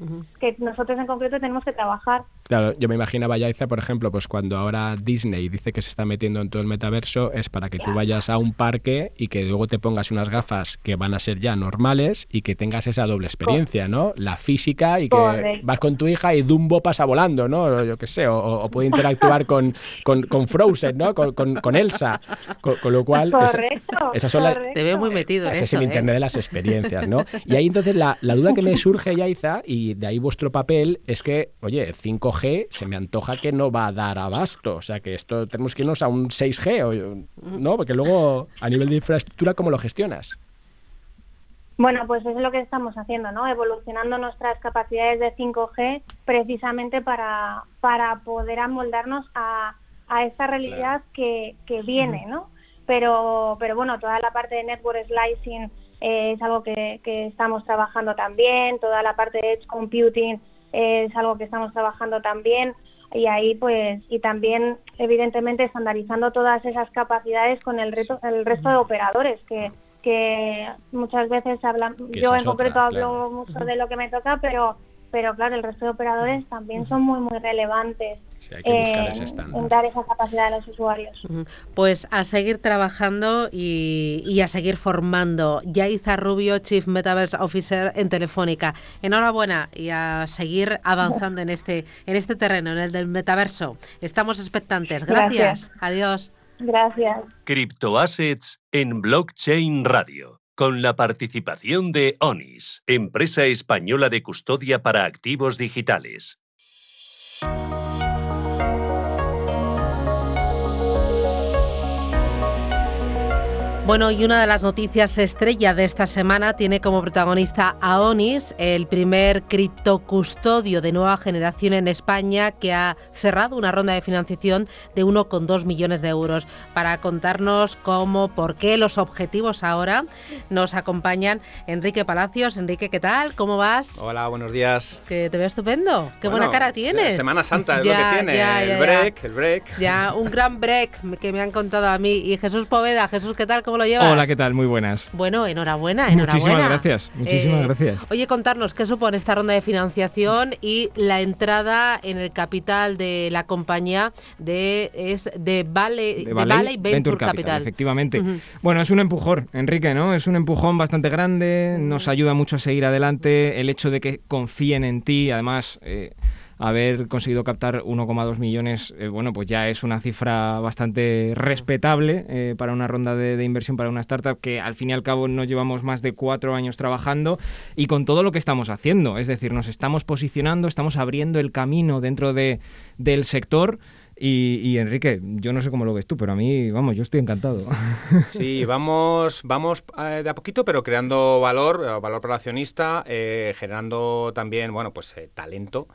que nosotros en concreto tenemos que trabajar. Claro, yo me imaginaba, Yaiza, por ejemplo, pues cuando ahora Disney dice que se está metiendo en todo el metaverso, es para que tú vayas a un parque y que luego te pongas unas gafas que van a ser ya normales y que tengas esa doble experiencia, ¿no? La física y que vas con tu hija y Dumbo pasa volando, ¿no? Yo qué sé, o, puede interactuar con, con, Frozen, ¿no? Con, con Elsa. Con, lo cual, esas son las... Te veo muy metido. Ese es el ¿eh? Internet de las experiencias, ¿no? Y ahí entonces la, la duda que me surge, Yaiza, y de ahí vuestro papel, es que, oye, 5 se me antoja que no va a dar abasto. O sea, que esto tenemos que irnos a un 6G, ¿no? Porque luego, a nivel de infraestructura, ¿cómo lo gestionas? Bueno, pues eso es lo que estamos haciendo, ¿no? Evolucionando nuestras capacidades de 5G precisamente para, para poder amoldarnos a, a esta realidad que, que viene, ¿no? Pero, pero bueno, toda la parte de network slicing eh, es algo que, que estamos trabajando también, toda la parte de edge computing es algo que estamos trabajando también. Y ahí pues y también evidentemente estandarizando todas esas capacidades con el reto el resto de operadores que que muchas veces hablan yo en concreto hablo mucho de lo que me toca pero pero claro, el resto de operadores también son muy, muy relevantes en, dar esa capacidad a los usuarios. Pues a seguir trabajando y, a seguir formando. Yaiza Rubio, Chief Metaverse Officer en Telefónica. Enhorabuena y a seguir avanzando en este, en este terreno, en el del metaverso. Estamos expectantes. Gracias. Adiós. Gracias. Cryptoassets en Blockchain Radio con la participación de ONIS, empresa española de custodia para activos digitales. Bueno, y una de las noticias estrella de esta semana tiene como protagonista a ONIS, el primer criptocustodio de nueva generación en España que ha cerrado una ronda de financiación de 1,2 millones de euros. Para contarnos cómo, por qué, los objetivos ahora, nos acompañan Enrique Palacios. Enrique, ¿qué tal? ¿Cómo vas? Hola, buenos días. Que te veo estupendo. Qué buena cara tienes. Semana Santa es lo que tiene. el break, el break. Ya, un gran break que me han contado a mí. Y Jesús Poveda, Jesús, ¿qué tal? ¿Cómo ¿Cómo lo llevas? Hola, ¿qué tal? Muy buenas. Bueno, enhorabuena, enhorabuena. Muchísimas gracias, muchísimas Eh, gracias. Oye, contarnos qué supone esta ronda de financiación y la entrada en el capital de la compañía de es de Valley, de Valley Venture, Capital. efectivamente. Bueno, es un empujón, Enrique, ¿no? Es un empujón bastante grande, nos ayuda mucho a seguir adelante, el hecho de que confíen en ti, además... eh, haber conseguido captar 1,2 millones, eh, bueno, pues ya es una cifra bastante respetable eh, para una ronda de, de inversión para una startup que al fin y al cabo no llevamos más de cuatro años trabajando y con todo lo que estamos haciendo. Es decir, nos estamos posicionando, estamos abriendo el camino dentro de, del sector. Y, y, Enrique, yo no sé cómo lo ves tú, pero a mí, vamos, yo estoy encantado. Sí, vamos, vamos eh, de a poquito, pero creando valor, eh, valor para el accionista, eh, generando también, bueno, pues eh, talento.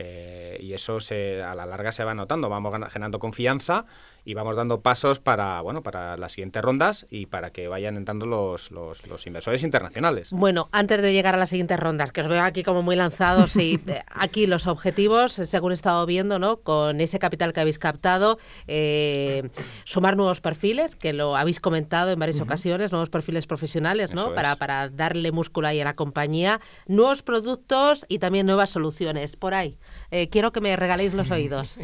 Eh, y eso se, a la larga se va notando. Vamos gana- generando confianza y vamos dando pasos para, bueno, para las siguientes rondas y para que vayan entrando los, los, los inversores internacionales. Bueno, antes de llegar a las siguientes rondas, que os veo aquí como muy lanzados y eh, aquí los objetivos, según he estado viendo, ¿no? Con ese capital que habéis captado, eh, sumar nuevos perfiles, que lo habéis comentado en varias ocasiones, nuevos perfiles profesionales, ¿no? Para, para darle músculo ahí a la compañía, nuevos productos y también nuevas soluciones. Por ahí, eh, quiero que me regaléis los oídos.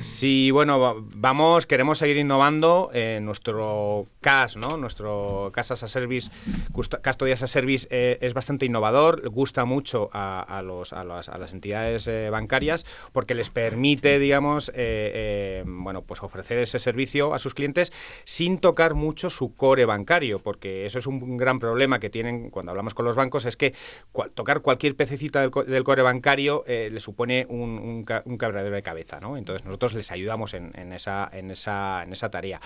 Sí, bueno, va- vamos, queremos seguir innovando en nuestro CAS, ¿no? Nuestro CAS as a Service, Custo- Custody as a Service eh, es bastante innovador, gusta mucho a, a los, a, las, a las entidades eh, bancarias porque les permite, digamos, eh, eh, bueno, pues ofrecer ese servicio a sus clientes sin tocar mucho su core bancario, porque eso es un gran problema que tienen cuando hablamos con los bancos, es que cual- tocar cualquier pececita del, del core bancario eh, le supone un, un, un quebradero de cabeza, ¿no? Entonces nosotros les ayudamos en, en esa, en, esa, en esa tarea.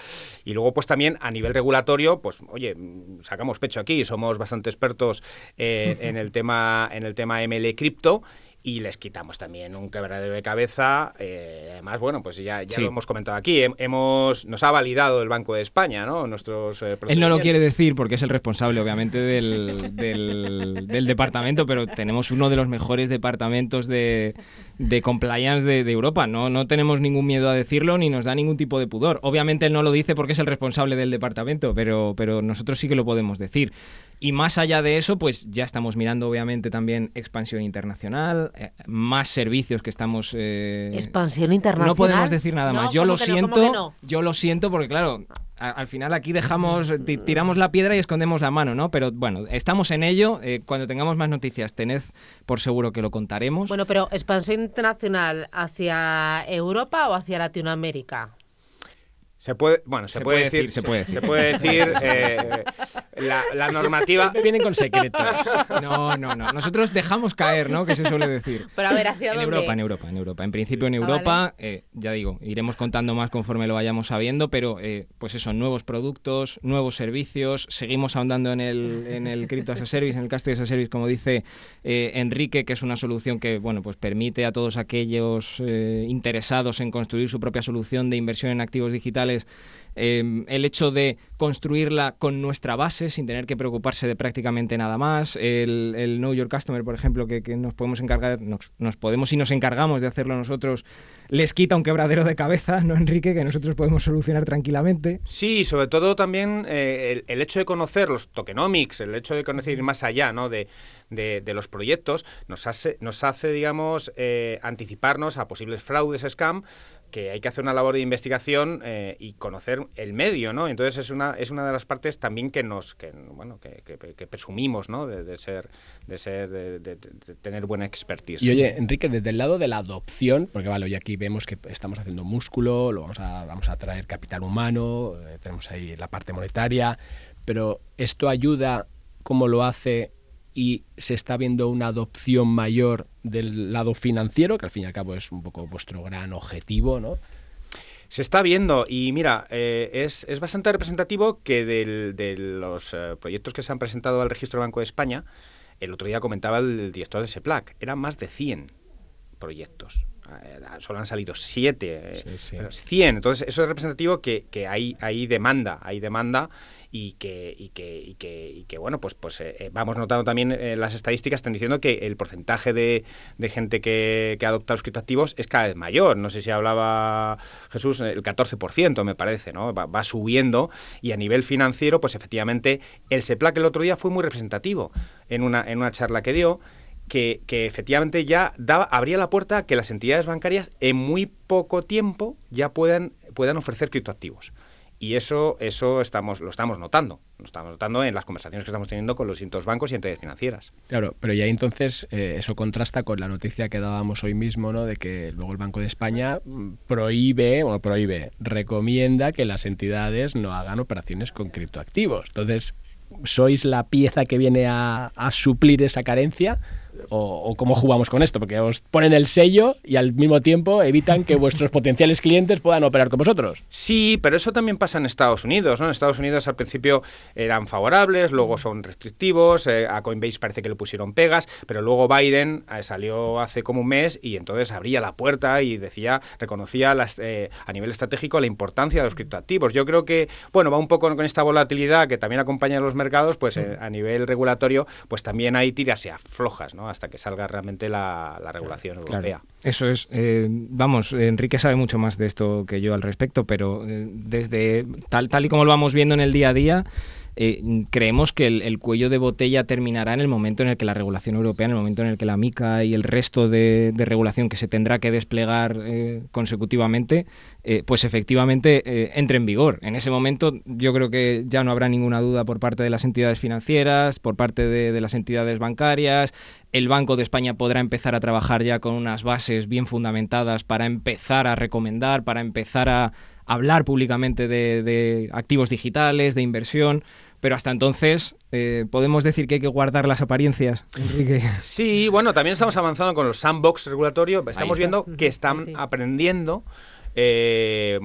Y luego, pues también a nivel regulatorio, pues oye, mm, sacamos pecho aquí, somos bastante expertos eh, en el tema, en el tema ML cripto. Y les quitamos también un quebradero de cabeza. eh, además, bueno, pues ya, ya Sí. lo hemos comentado aquí. hem- Hemos, nos ha validado el Banco de España, ¿no? Nuestros eh, Él no lo quiere decir porque es el responsable, obviamente, del, del- del departamento, pero tenemos uno de los mejores departamentos de, de compliance de, de Europa. No, no tenemos ningún miedo a decirlo ni nos da ningún tipo de pudor. Obviamente él no lo dice porque es el responsable del departamento, pero, pero nosotros sí que lo podemos decir. Y más allá de eso, pues ya estamos mirando, obviamente, también expansión internacional, eh, más servicios que estamos... eh, Expansión internacional. no podemos decir nada No, más. Yo ¿cómo lo siento, no? yo lo siento porque claro, al final aquí dejamos, ti- tiramos la piedra y escondemos la mano, ¿no? Pero bueno, estamos en ello. eh, cuando tengamos más noticias, tened por seguro que lo contaremos. Bueno, pero expansión internacional hacia Europa o hacia Latinoamérica. Se puede, bueno, se, Se puede, puede decir, decir, se puede decir. se puede decir, eh, la, la normativa. Siempre vienen con secretos. No, no, no. Nosotros dejamos caer, ¿no? Que se suele decir. Pero a ver, ¿hacia En dónde? Europa, en Europa, en Europa. En principio en Ah, Europa, eh, ya digo, iremos contando más conforme lo vayamos sabiendo, pero eh, pues eso, nuevos productos, nuevos servicios, seguimos ahondando en el, en el Crypto as a Service, en el Custody as a Service, como dice eh, Enrique, que es una solución que, bueno, pues permite a todos aquellos eh, interesados en construir su propia solución de inversión en activos digitales eh, el hecho de construirla con nuestra base sin tener que preocuparse de prácticamente nada más, el, el Know Your Customer, por ejemplo, que, que nos podemos encargar, nos, nos podemos y nos encargamos de hacerlo nosotros, les quita un quebradero de cabeza, ¿no, Enrique? Que nosotros podemos solucionar tranquilamente. Sí, sobre todo también eh, el, el hecho de conocer los tokenomics, el hecho de conocer ir más allá ¿no? de, de- de los proyectos, nos hace, nos hace digamos, eh, anticiparnos a posibles fraudes, scam, que hay que hacer una labor de investigación eh, y conocer el medio, ¿no? Entonces es una, es una de las partes también que nos, que, bueno, que, que- presumimos, ¿no? De, ser, de ser, de tener buena expertise. Y oye, Enrique, desde el lado de la adopción, porque vale, hoy aquí vemos que estamos haciendo músculo, lo vamos a, vamos a traer capital humano, eh, tenemos ahí la parte monetaria, pero esto ayuda, como lo hace, y se está viendo una adopción mayor del lado financiero, que al fin y al cabo es un poco vuestro gran objetivo, ¿no? Se está viendo y mira, eh, es, es bastante representativo que del- de los eh, proyectos que se han presentado al Registro Banco de España, el otro día comentaba el, el director de SEPLAC, eran más de 100 proyectos solo han salido 7, 100. Entonces, eso es representativo que, que hay, hay demanda, hay demanda y que, y que, y que, y que bueno, pues, pues eh, eh, vamos notando también eh, las estadísticas están diciendo que el porcentaje de, de gente que, que, adopta los criptoactivos es cada vez mayor. No sé si hablaba Jesús, el 14% me parece, ¿no? Va, va subiendo y a nivel financiero, pues efectivamente el SEPLAC el otro día fue muy representativo en una, en una charla que dio. Que, que, efectivamente ya daba, abría la puerta a que las entidades bancarias en muy poco tiempo ya puedan, puedan ofrecer criptoactivos. Y eso, eso estamos, lo estamos notando. Lo estamos notando en las conversaciones que estamos teniendo con los distintos bancos y entidades financieras. Claro, pero ya entonces eh, eso contrasta con la noticia que dábamos hoy mismo, ¿no? De que luego el Banco de España mm, prohíbe, o prohíbe, recomienda que las entidades no hagan operaciones con criptoactivos. Entonces, ¿sois la pieza que viene a, a suplir esa carencia? O, o, cómo jugamos con esto, porque os ponen el sello y al mismo tiempo evitan que vuestros potenciales clientes puedan operar con vosotros. Sí, pero eso también pasa en Estados Unidos. ¿no? En Estados Unidos al principio eran favorables, luego son restrictivos, eh, a Coinbase parece que le pusieron pegas, pero luego Biden eh, salió hace como un mes y entonces abría la puerta y decía, reconocía las, eh, a nivel estratégico la importancia de los criptoactivos. Yo creo que, bueno, va un poco con esta volatilidad que también acompaña a los mercados, pues a nivel regulatorio, pues también hay tiras y aflojas, ¿no? Hasta que salga realmente la, la regulación claro, europea. Eso es, eh, vamos, Enrique sabe mucho más de esto que yo al respecto, pero eh, desde tal, tal y como lo vamos viendo en el día a día, eh, creemos que el, el, cuello de botella terminará en el momento en el que la regulación europea, en el momento en el que la MICA y el resto de, regulación que se tendrá que desplegar eh, consecutivamente, eh, pues efectivamente entre en vigor. En ese momento yo creo que ya no habrá ninguna duda por parte de las entidades financieras, por parte de las entidades bancarias. El Banco de España podrá empezar a trabajar ya con unas bases bien fundamentadas para empezar a recomendar, para empezar a hablar públicamente de, de activos digitales, de inversión. Pero hasta entonces, eh, ¿podemos decir que hay que guardar las apariencias, Enrique? Sí, bueno, también estamos avanzando con los sandbox regulatorios. Estamos viendo que están sí. aprendiendo eh,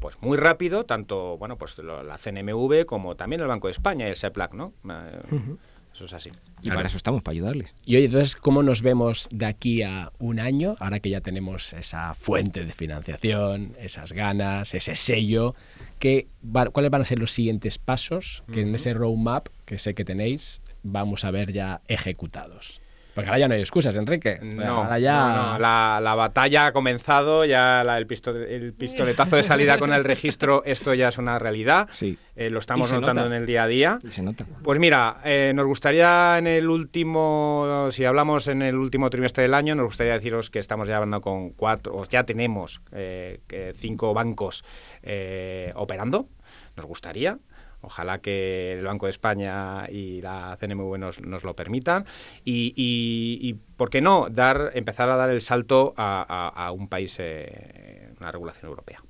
pues muy rápido, tanto bueno pues la CNMV como también el Banco de España y el SEPLAC, ¿no? Uh -huh. Eso es así. Y para eso estamos, para ayudarles. Y oye, entonces, ¿cómo nos vemos de aquí a un año, ahora que ya tenemos esa fuente de financiación, esas ganas, ese sello? ¿qué, ¿Cuáles van a ser los siguientes pasos que uh -huh. en ese roadmap que sé que tenéis vamos a ver ya ejecutados? Porque ahora ya no hay excusas, Enrique. No, ahora ya... no, no. La, la, batalla ha comenzado, ya la, el, pistol, el, pistoletazo de salida con el registro, esto ya es una realidad. Sí. Eh, lo estamos notando nota. en el día a día. Y se nota. Pues mira, eh, nos gustaría en el último, si hablamos en el último trimestre del año, nos gustaría deciros que estamos ya hablando con cuatro, o ya tenemos eh, cinco bancos eh, operando. Nos gustaría. Ojalá que el Banco de España y la CNMV nos, nos lo permitan. Y, y, ¿por qué no? dar empezar a dar el salto a, a, a un país, eh, una regulación europea.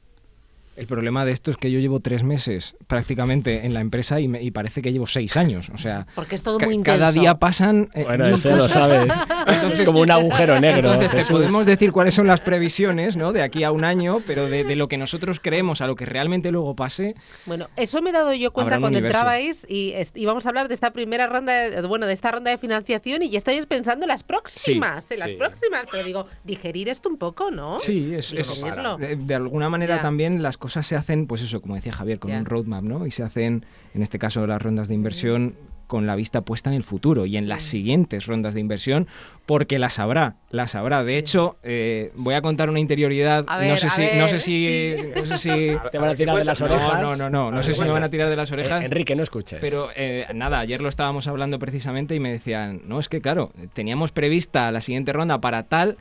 El problema de esto es que yo llevo tres meses prácticamente en la empresa y, me, y parece que llevo seis años. O sea, porque es todo muy intenso. Cada día pasan. Eh, bueno, eso lo sabes. Entonces, es como un agujero negro. Entonces, te podemos decir cuáles son las previsiones ¿no? de aquí a un año, pero de, de, lo que nosotros creemos a lo que realmente luego pase. Bueno, eso me he dado yo cuenta cuando universo. entrabais y íbamos a hablar de esta primera ronda, de, bueno, de esta ronda de financiación y ya estáis pensando en las próximas, sí, en las sí. próximas. Pero digo, digerir esto un poco, ¿no? Sí, es, es de, de, alguna manera ya. también las cosas se hacen, pues eso, como decía Javier, con yeah. un roadmap, ¿no? Y se hacen, en este caso, las rondas de inversión con la vista puesta en el futuro y en las siguientes rondas de inversión, porque las habrá, las habrá. De hecho, eh, voy a contar una interioridad. Ver, no, sé si, no sé si, sí. no sé si te van a tirar de las orejas. No, no, no, no, no sé si me van a tirar de las orejas. Eh, Enrique, no escuches. Pero eh, nada, ayer lo estábamos hablando precisamente y me decían, no, es que claro, teníamos prevista la siguiente ronda para tal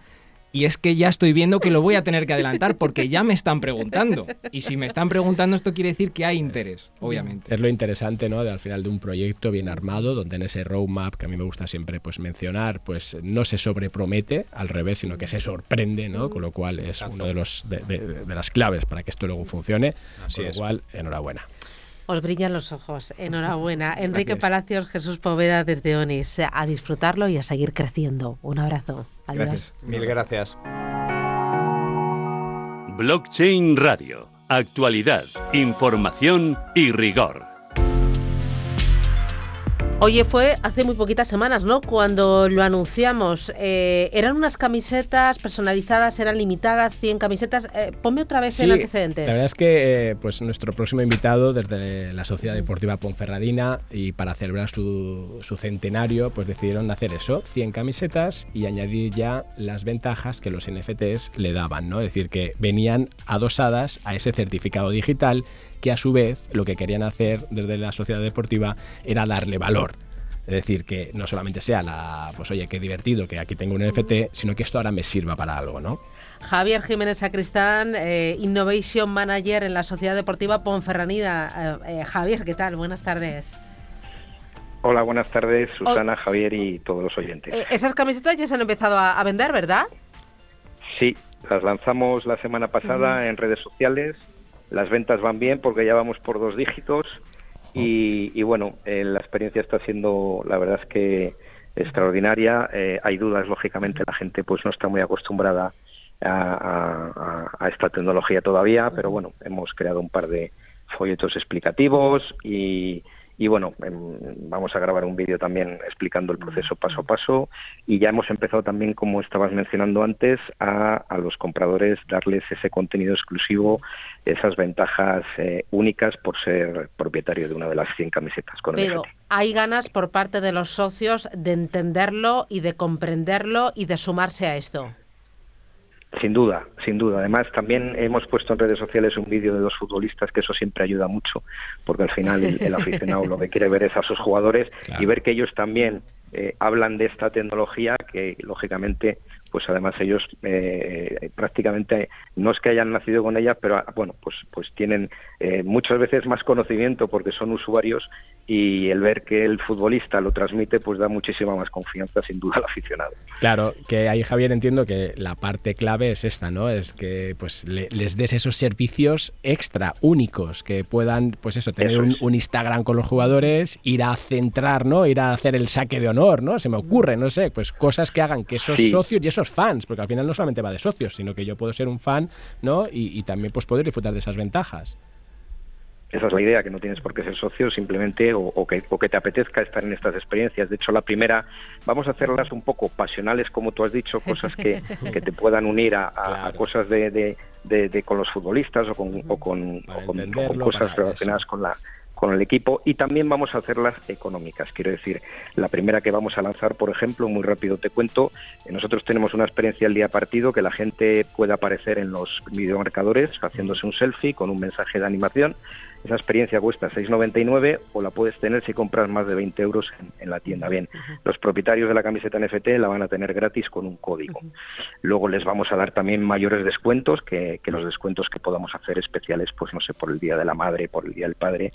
y es que ya estoy viendo que lo voy a tener que adelantar porque ya me están preguntando. Y si me están preguntando, esto quiere decir que hay interés, obviamente. Es lo interesante, ¿no? De, al final de un proyecto bien armado, donde en ese roadmap, que a mí me gusta siempre pues, mencionar, pues no se sobrepromete, al revés, sino que se sorprende, ¿no? Con lo cual es uno de, los, de, de, de, las claves para que esto luego funcione. Así Con lo es. cual, enhorabuena. Os brillan los ojos. Enhorabuena. Enrique Gracias. Palacios, Jesús Poveda desde ONIS. A disfrutarlo y a seguir creciendo. Un abrazo. Adiós. Gracias. Mil gracias. Blockchain Radio. Actualidad, información y rigor. Oye, fue hace muy poquitas semanas, ¿no? Cuando lo anunciamos. Eh, eran unas camisetas personalizadas, eran limitadas, 100 camisetas. Eh, ponme otra vez en antecedentes. La verdad es que eh, pues nuestro próximo invitado desde la Sociedad Deportiva Ponferradina y para celebrar su, su, centenario, pues decidieron hacer eso, 100 camisetas y añadir ya las ventajas que los NFTs le daban, ¿no? Es decir, que venían adosadas a ese certificado digital que a su vez lo que querían hacer desde la sociedad deportiva era darle valor. Es decir, que no solamente sea la, pues oye, qué divertido que aquí tengo un NFT, sino que esto ahora me sirva para algo, ¿no? Javier Jiménez Sacristán, eh, Innovation Manager en la Sociedad Deportiva Ponferranida. Eh, eh, Javier, ¿qué tal? Buenas tardes. Hola, buenas tardes, Susana, Javier y todos los oyentes. esas camisetas ya se han empezado a, vender, ¿verdad? Sí, las lanzamos la semana pasada en redes sociales las ventas van bien porque ya vamos por dos dígitos y, bueno, eh, la experiencia está siendo, la verdad es que extraordinaria. Eh, hay dudas, lógicamente, la gente pues no está muy acostumbrada a, a, esta tecnología todavía, pero bueno, hemos creado un par de folletos explicativos y, y bueno, em, vamos a grabar un vídeo también explicando el proceso paso a paso y ya hemos empezado también, como estabas mencionando antes, a, a los compradores darles ese contenido exclusivo, esas ventajas eh, únicas por ser propietario de una de las 100 camisetas con Pero hay ganas por parte de los socios de entenderlo y de comprenderlo y de sumarse a esto. Sin duda, sin duda. Además, también hemos puesto en redes sociales un vídeo de dos futbolistas, que eso siempre ayuda mucho, porque al final el, aficionado lo que quiere ver es a sus jugadores y ver que ellos también eh, hablan de esta tecnología, que lógicamente pues además ellos eh, prácticamente no es que hayan nacido con ella, pero bueno, pues pues tienen eh, muchas veces más conocimiento porque son usuarios y el ver que el futbolista lo transmite pues da muchísima más confianza sin duda al aficionado. Claro, que ahí Javier entiendo que la parte clave es esta, ¿no? Es que pues les des esos servicios extra, únicos, que puedan pues eso, tener un, Instagram con los jugadores, ir a centrar, ¿no? Ir a hacer el saque de honor, ¿no? Se me ocurre, no sé, pues cosas que hagan que esos socios y esos fans, porque al final no solamente va de socios, sino que yo puedo ser un fan, ¿no? Y, y también pues poder disfrutar de esas ventajas. Esa es la idea, que no tienes por qué ser socio, simplemente o, que, que, te apetezca estar en estas experiencias. De hecho, la primera, vamos a hacerlas un poco pasionales, como tú has dicho, cosas que, que te puedan unir a, cosas de, de, con los futbolistas o con, o con, cosas relacionadas con la, con el equipo y también vamos a hacerlas económicas. Quiero decir, la primera que vamos a lanzar, por ejemplo, muy rápido te cuento, eh, nosotros tenemos una experiencia el día partido que la gente puede aparecer en los videomarcadores haciéndose un selfie con un mensaje de animación esa experiencia cuesta 6,99 o la puedes tener si compras más de 20 euros en, la tienda. Bien, los propietarios de la camiseta NFT la van a tener gratis con un código. Luego les vamos a dar también mayores descuentos que, los descuentos que podamos hacer especiales, pues no sé, por el Día de la Madre, por el Día del Padre.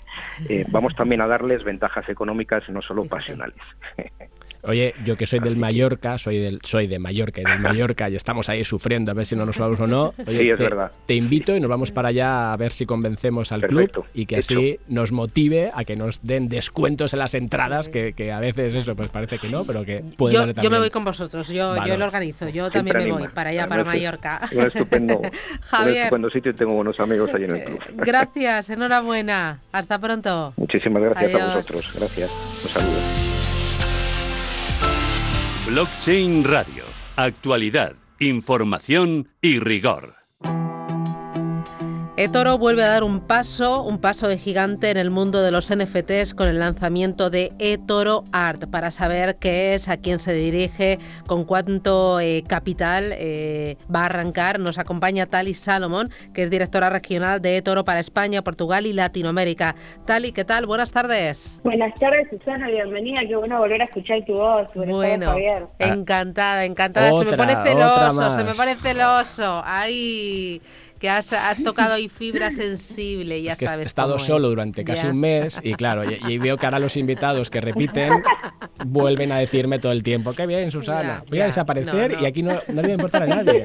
Eh, vamos también a darles ventajas económicas, no solo pasionales. Oye, yo que soy del Mallorca, soy del soy de Mallorca y del Mallorca y estamos ahí sufriendo a ver si no nos vamos o no. Oye, sí, es te, verdad. Te invito y nos vamos para allá a ver si convencemos al club y que así nos motive a que nos den descuentos en las entradas, que, a veces eso pues parece que no, pero que puede yo, yo me voy con vosotros, yo, yo lo organizo, yo también me voy para allá, para Mallorca. Un estupendo, Javier, un estupendo sitio y tengo buenos amigos allí en el club. Gracias, enhorabuena. Hasta pronto. Muchísimas gracias a vosotros. Gracias. Un saludo. Blockchain Radio. Actualidad, información y rigor eToro vuelve a dar un paso, un paso de gigante en el mundo de los NFTs con el lanzamiento de eToro Art. Para saber qué es, a quién se dirige, con cuánto eh, capital eh, va a arrancar, nos acompaña Tali Salomón, que es directora regional de eToro para España, Portugal y Latinoamérica. Tali, ¿qué tal? Buenas tardes. Buenas tardes, Susana, bienvenida. Qué bueno volver a escuchar tu voz. Bueno, encantada, encantada. se me pone celoso, se me pone celoso. Ay que has, tocado ahí fibra sensible, ya es que sabes. He estado solo durante casi un mes y claro, y, veo que ahora los invitados que repiten vuelven a decirme todo el tiempo, qué bien, Susana, voy a desaparecer y aquí no, no le va a importar a nadie.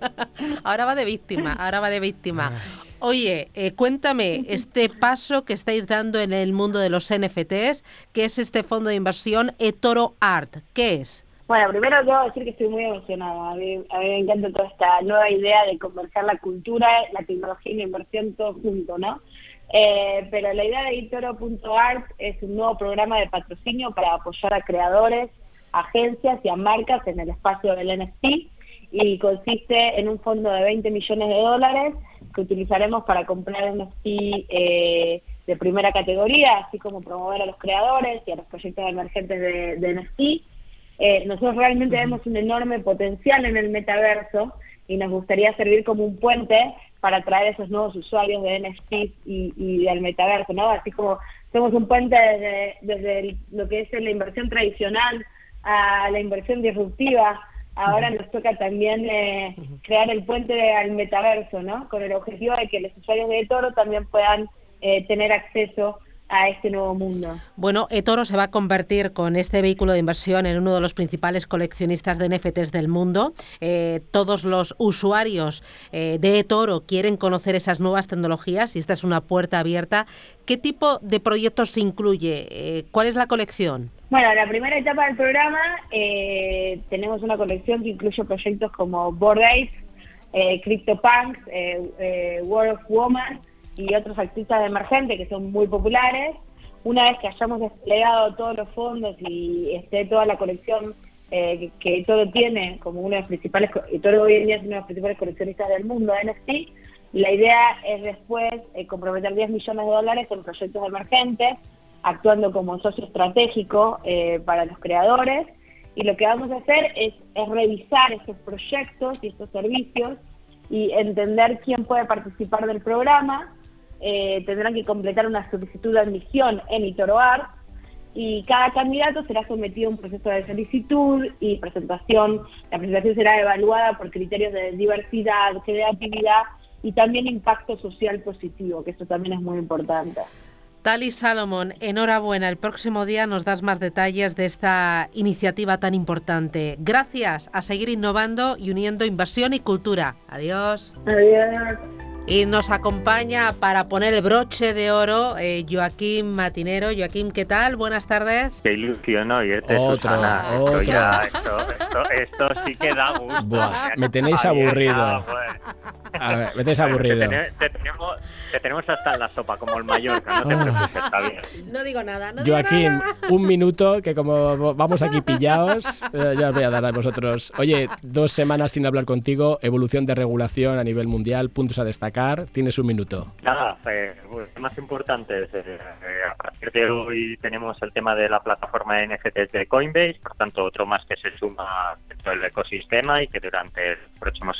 Ahora va de víctima, ahora va de víctima. Oye, eh, cuéntame este paso que estáis dando en el mundo de los NFTs, que es este fondo de inversión eToro Art. ¿Qué es? Bueno, primero quiero decir que estoy muy emocionada. A mí, me encanta toda esta nueva idea de conversar la cultura, la tecnología y la inversión todo junto, ¿no? Eh, pero la idea de itoro.art es un nuevo programa de patrocinio para apoyar a creadores, agencias y a marcas en el espacio del NFT y consiste en un fondo de 20 millones de dólares que utilizaremos para comprar NFT eh, de primera categoría, así como promover a los creadores y a los proyectos emergentes de, de NFT. Eh, nosotros realmente vemos un enorme potencial en el metaverso y nos gustaría servir como un puente para atraer esos nuevos usuarios de NFT y, y del metaverso, ¿no? Así como somos un puente desde, desde lo que es la inversión tradicional a la inversión disruptiva, ahora nos toca también eh, crear el puente al metaverso, ¿no? Con el objetivo de que los usuarios de Toro también puedan eh, tener acceso a este nuevo mundo. Bueno, eToro se va a convertir con este vehículo de inversión en uno de los principales coleccionistas de NFTs del mundo. Eh, todos los usuarios eh, de eToro quieren conocer esas nuevas tecnologías y esta es una puerta abierta. ¿Qué tipo de proyectos se incluye? Eh, ¿Cuál es la colección? Bueno, la primera etapa del programa tenemos una colección que incluye proyectos como Bored Ape, CryptoPunks, World of Woman, y otros artistas emergentes que son muy populares. Una vez que hayamos desplegado todos los fondos y esté toda la colección eh, que, todo tiene como uno de los principales, y todo hoy en día uno de los principales coleccionistas del mundo de NFT, la idea es después eh, comprometer 10 millones de dólares en proyectos emergentes, actuando como socio estratégico eh, para los creadores. Y lo que vamos a hacer es, es revisar estos proyectos y estos servicios y entender quién puede participar del programa eh, tendrán que completar una solicitud de admisión en Itoroar y cada candidato será sometido a un proceso de solicitud y presentación. La presentación será evaluada por criterios de diversidad, creatividad y también impacto social positivo, que esto también es muy importante. Tali Salomón, enhorabuena. El próximo día nos das más detalles de esta iniciativa tan importante. Gracias a seguir innovando y uniendo inversión y cultura. Adiós. Adiós. Y nos acompaña para poner el broche de oro eh, Joaquín Matinero. Joaquín, ¿qué tal? Buenas tardes. Qué ilusión este otro, Susana. Otro. Esto, ya, esto, esto, esto, sí que da gusto. Buah, me tenéis aburrido. A ver, aburrido. Te, te, tenemos, te, tenemos, hasta en la sopa, como el Mallorca. No te preocupes, está bien. No digo nada. No Joaquín, digo nada. un minuto, que como vamos aquí pillados, eh, ya os voy a dar a vosotros. Oye, dos semanas sin hablar contigo, evolución de regulación a nivel mundial, puntos a destacar. Tienes un minuto. Nada, eh, pues, más importante es, eh, a partir de hoy tenemos el tema de la plataforma de NFTs de Coinbase, por tanto, otro más que se suma dentro del ecosistema y que durante los próximos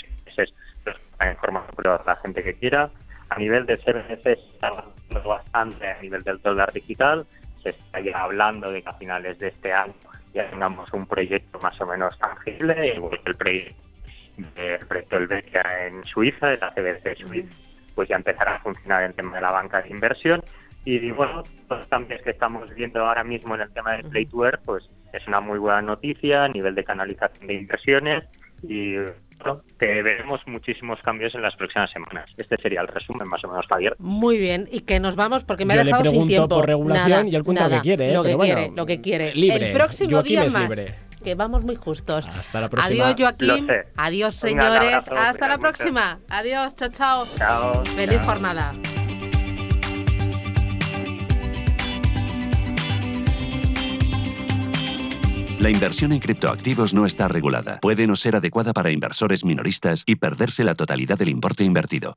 meses informando a la gente que quiera. A nivel de CBDC se está avanzando bastante a nivel del dólar digital. Se está ya hablando de que a finales de este año ya tengamos un proyecto más o menos tangible, igual que el proyecto el proyecto del Beca en Suiza, de la CBC Suiza, pues ya empezará a funcionar el tema de la banca de inversión. Y bueno, los cambios que estamos viendo ahora mismo en el tema del Play to pues es una muy buena noticia a nivel de canalización de inversiones y que veremos muchísimos cambios en las próximas semanas. Este sería el resumen más o menos, Javier. Muy bien, y que nos vamos porque me ha dejado le sin tiempo. por regulación nada, y él cuenta nada. lo que quiere. ¿eh? Lo que Pero quiere, bueno, lo que quiere. Libre. El próximo Joaquín día es más. libre. Que vamos muy justos. Hasta la próxima. Adiós, Joaquín. Adiós, señores. abrazo, Hasta la cuidad mucho. próxima. Adiós, chao, chao. Chao. Feliz Chao. jornada. La inversión en criptoactivos no está regulada. Puede no ser adecuada para inversores minoristas y perderse la totalidad del importe invertido.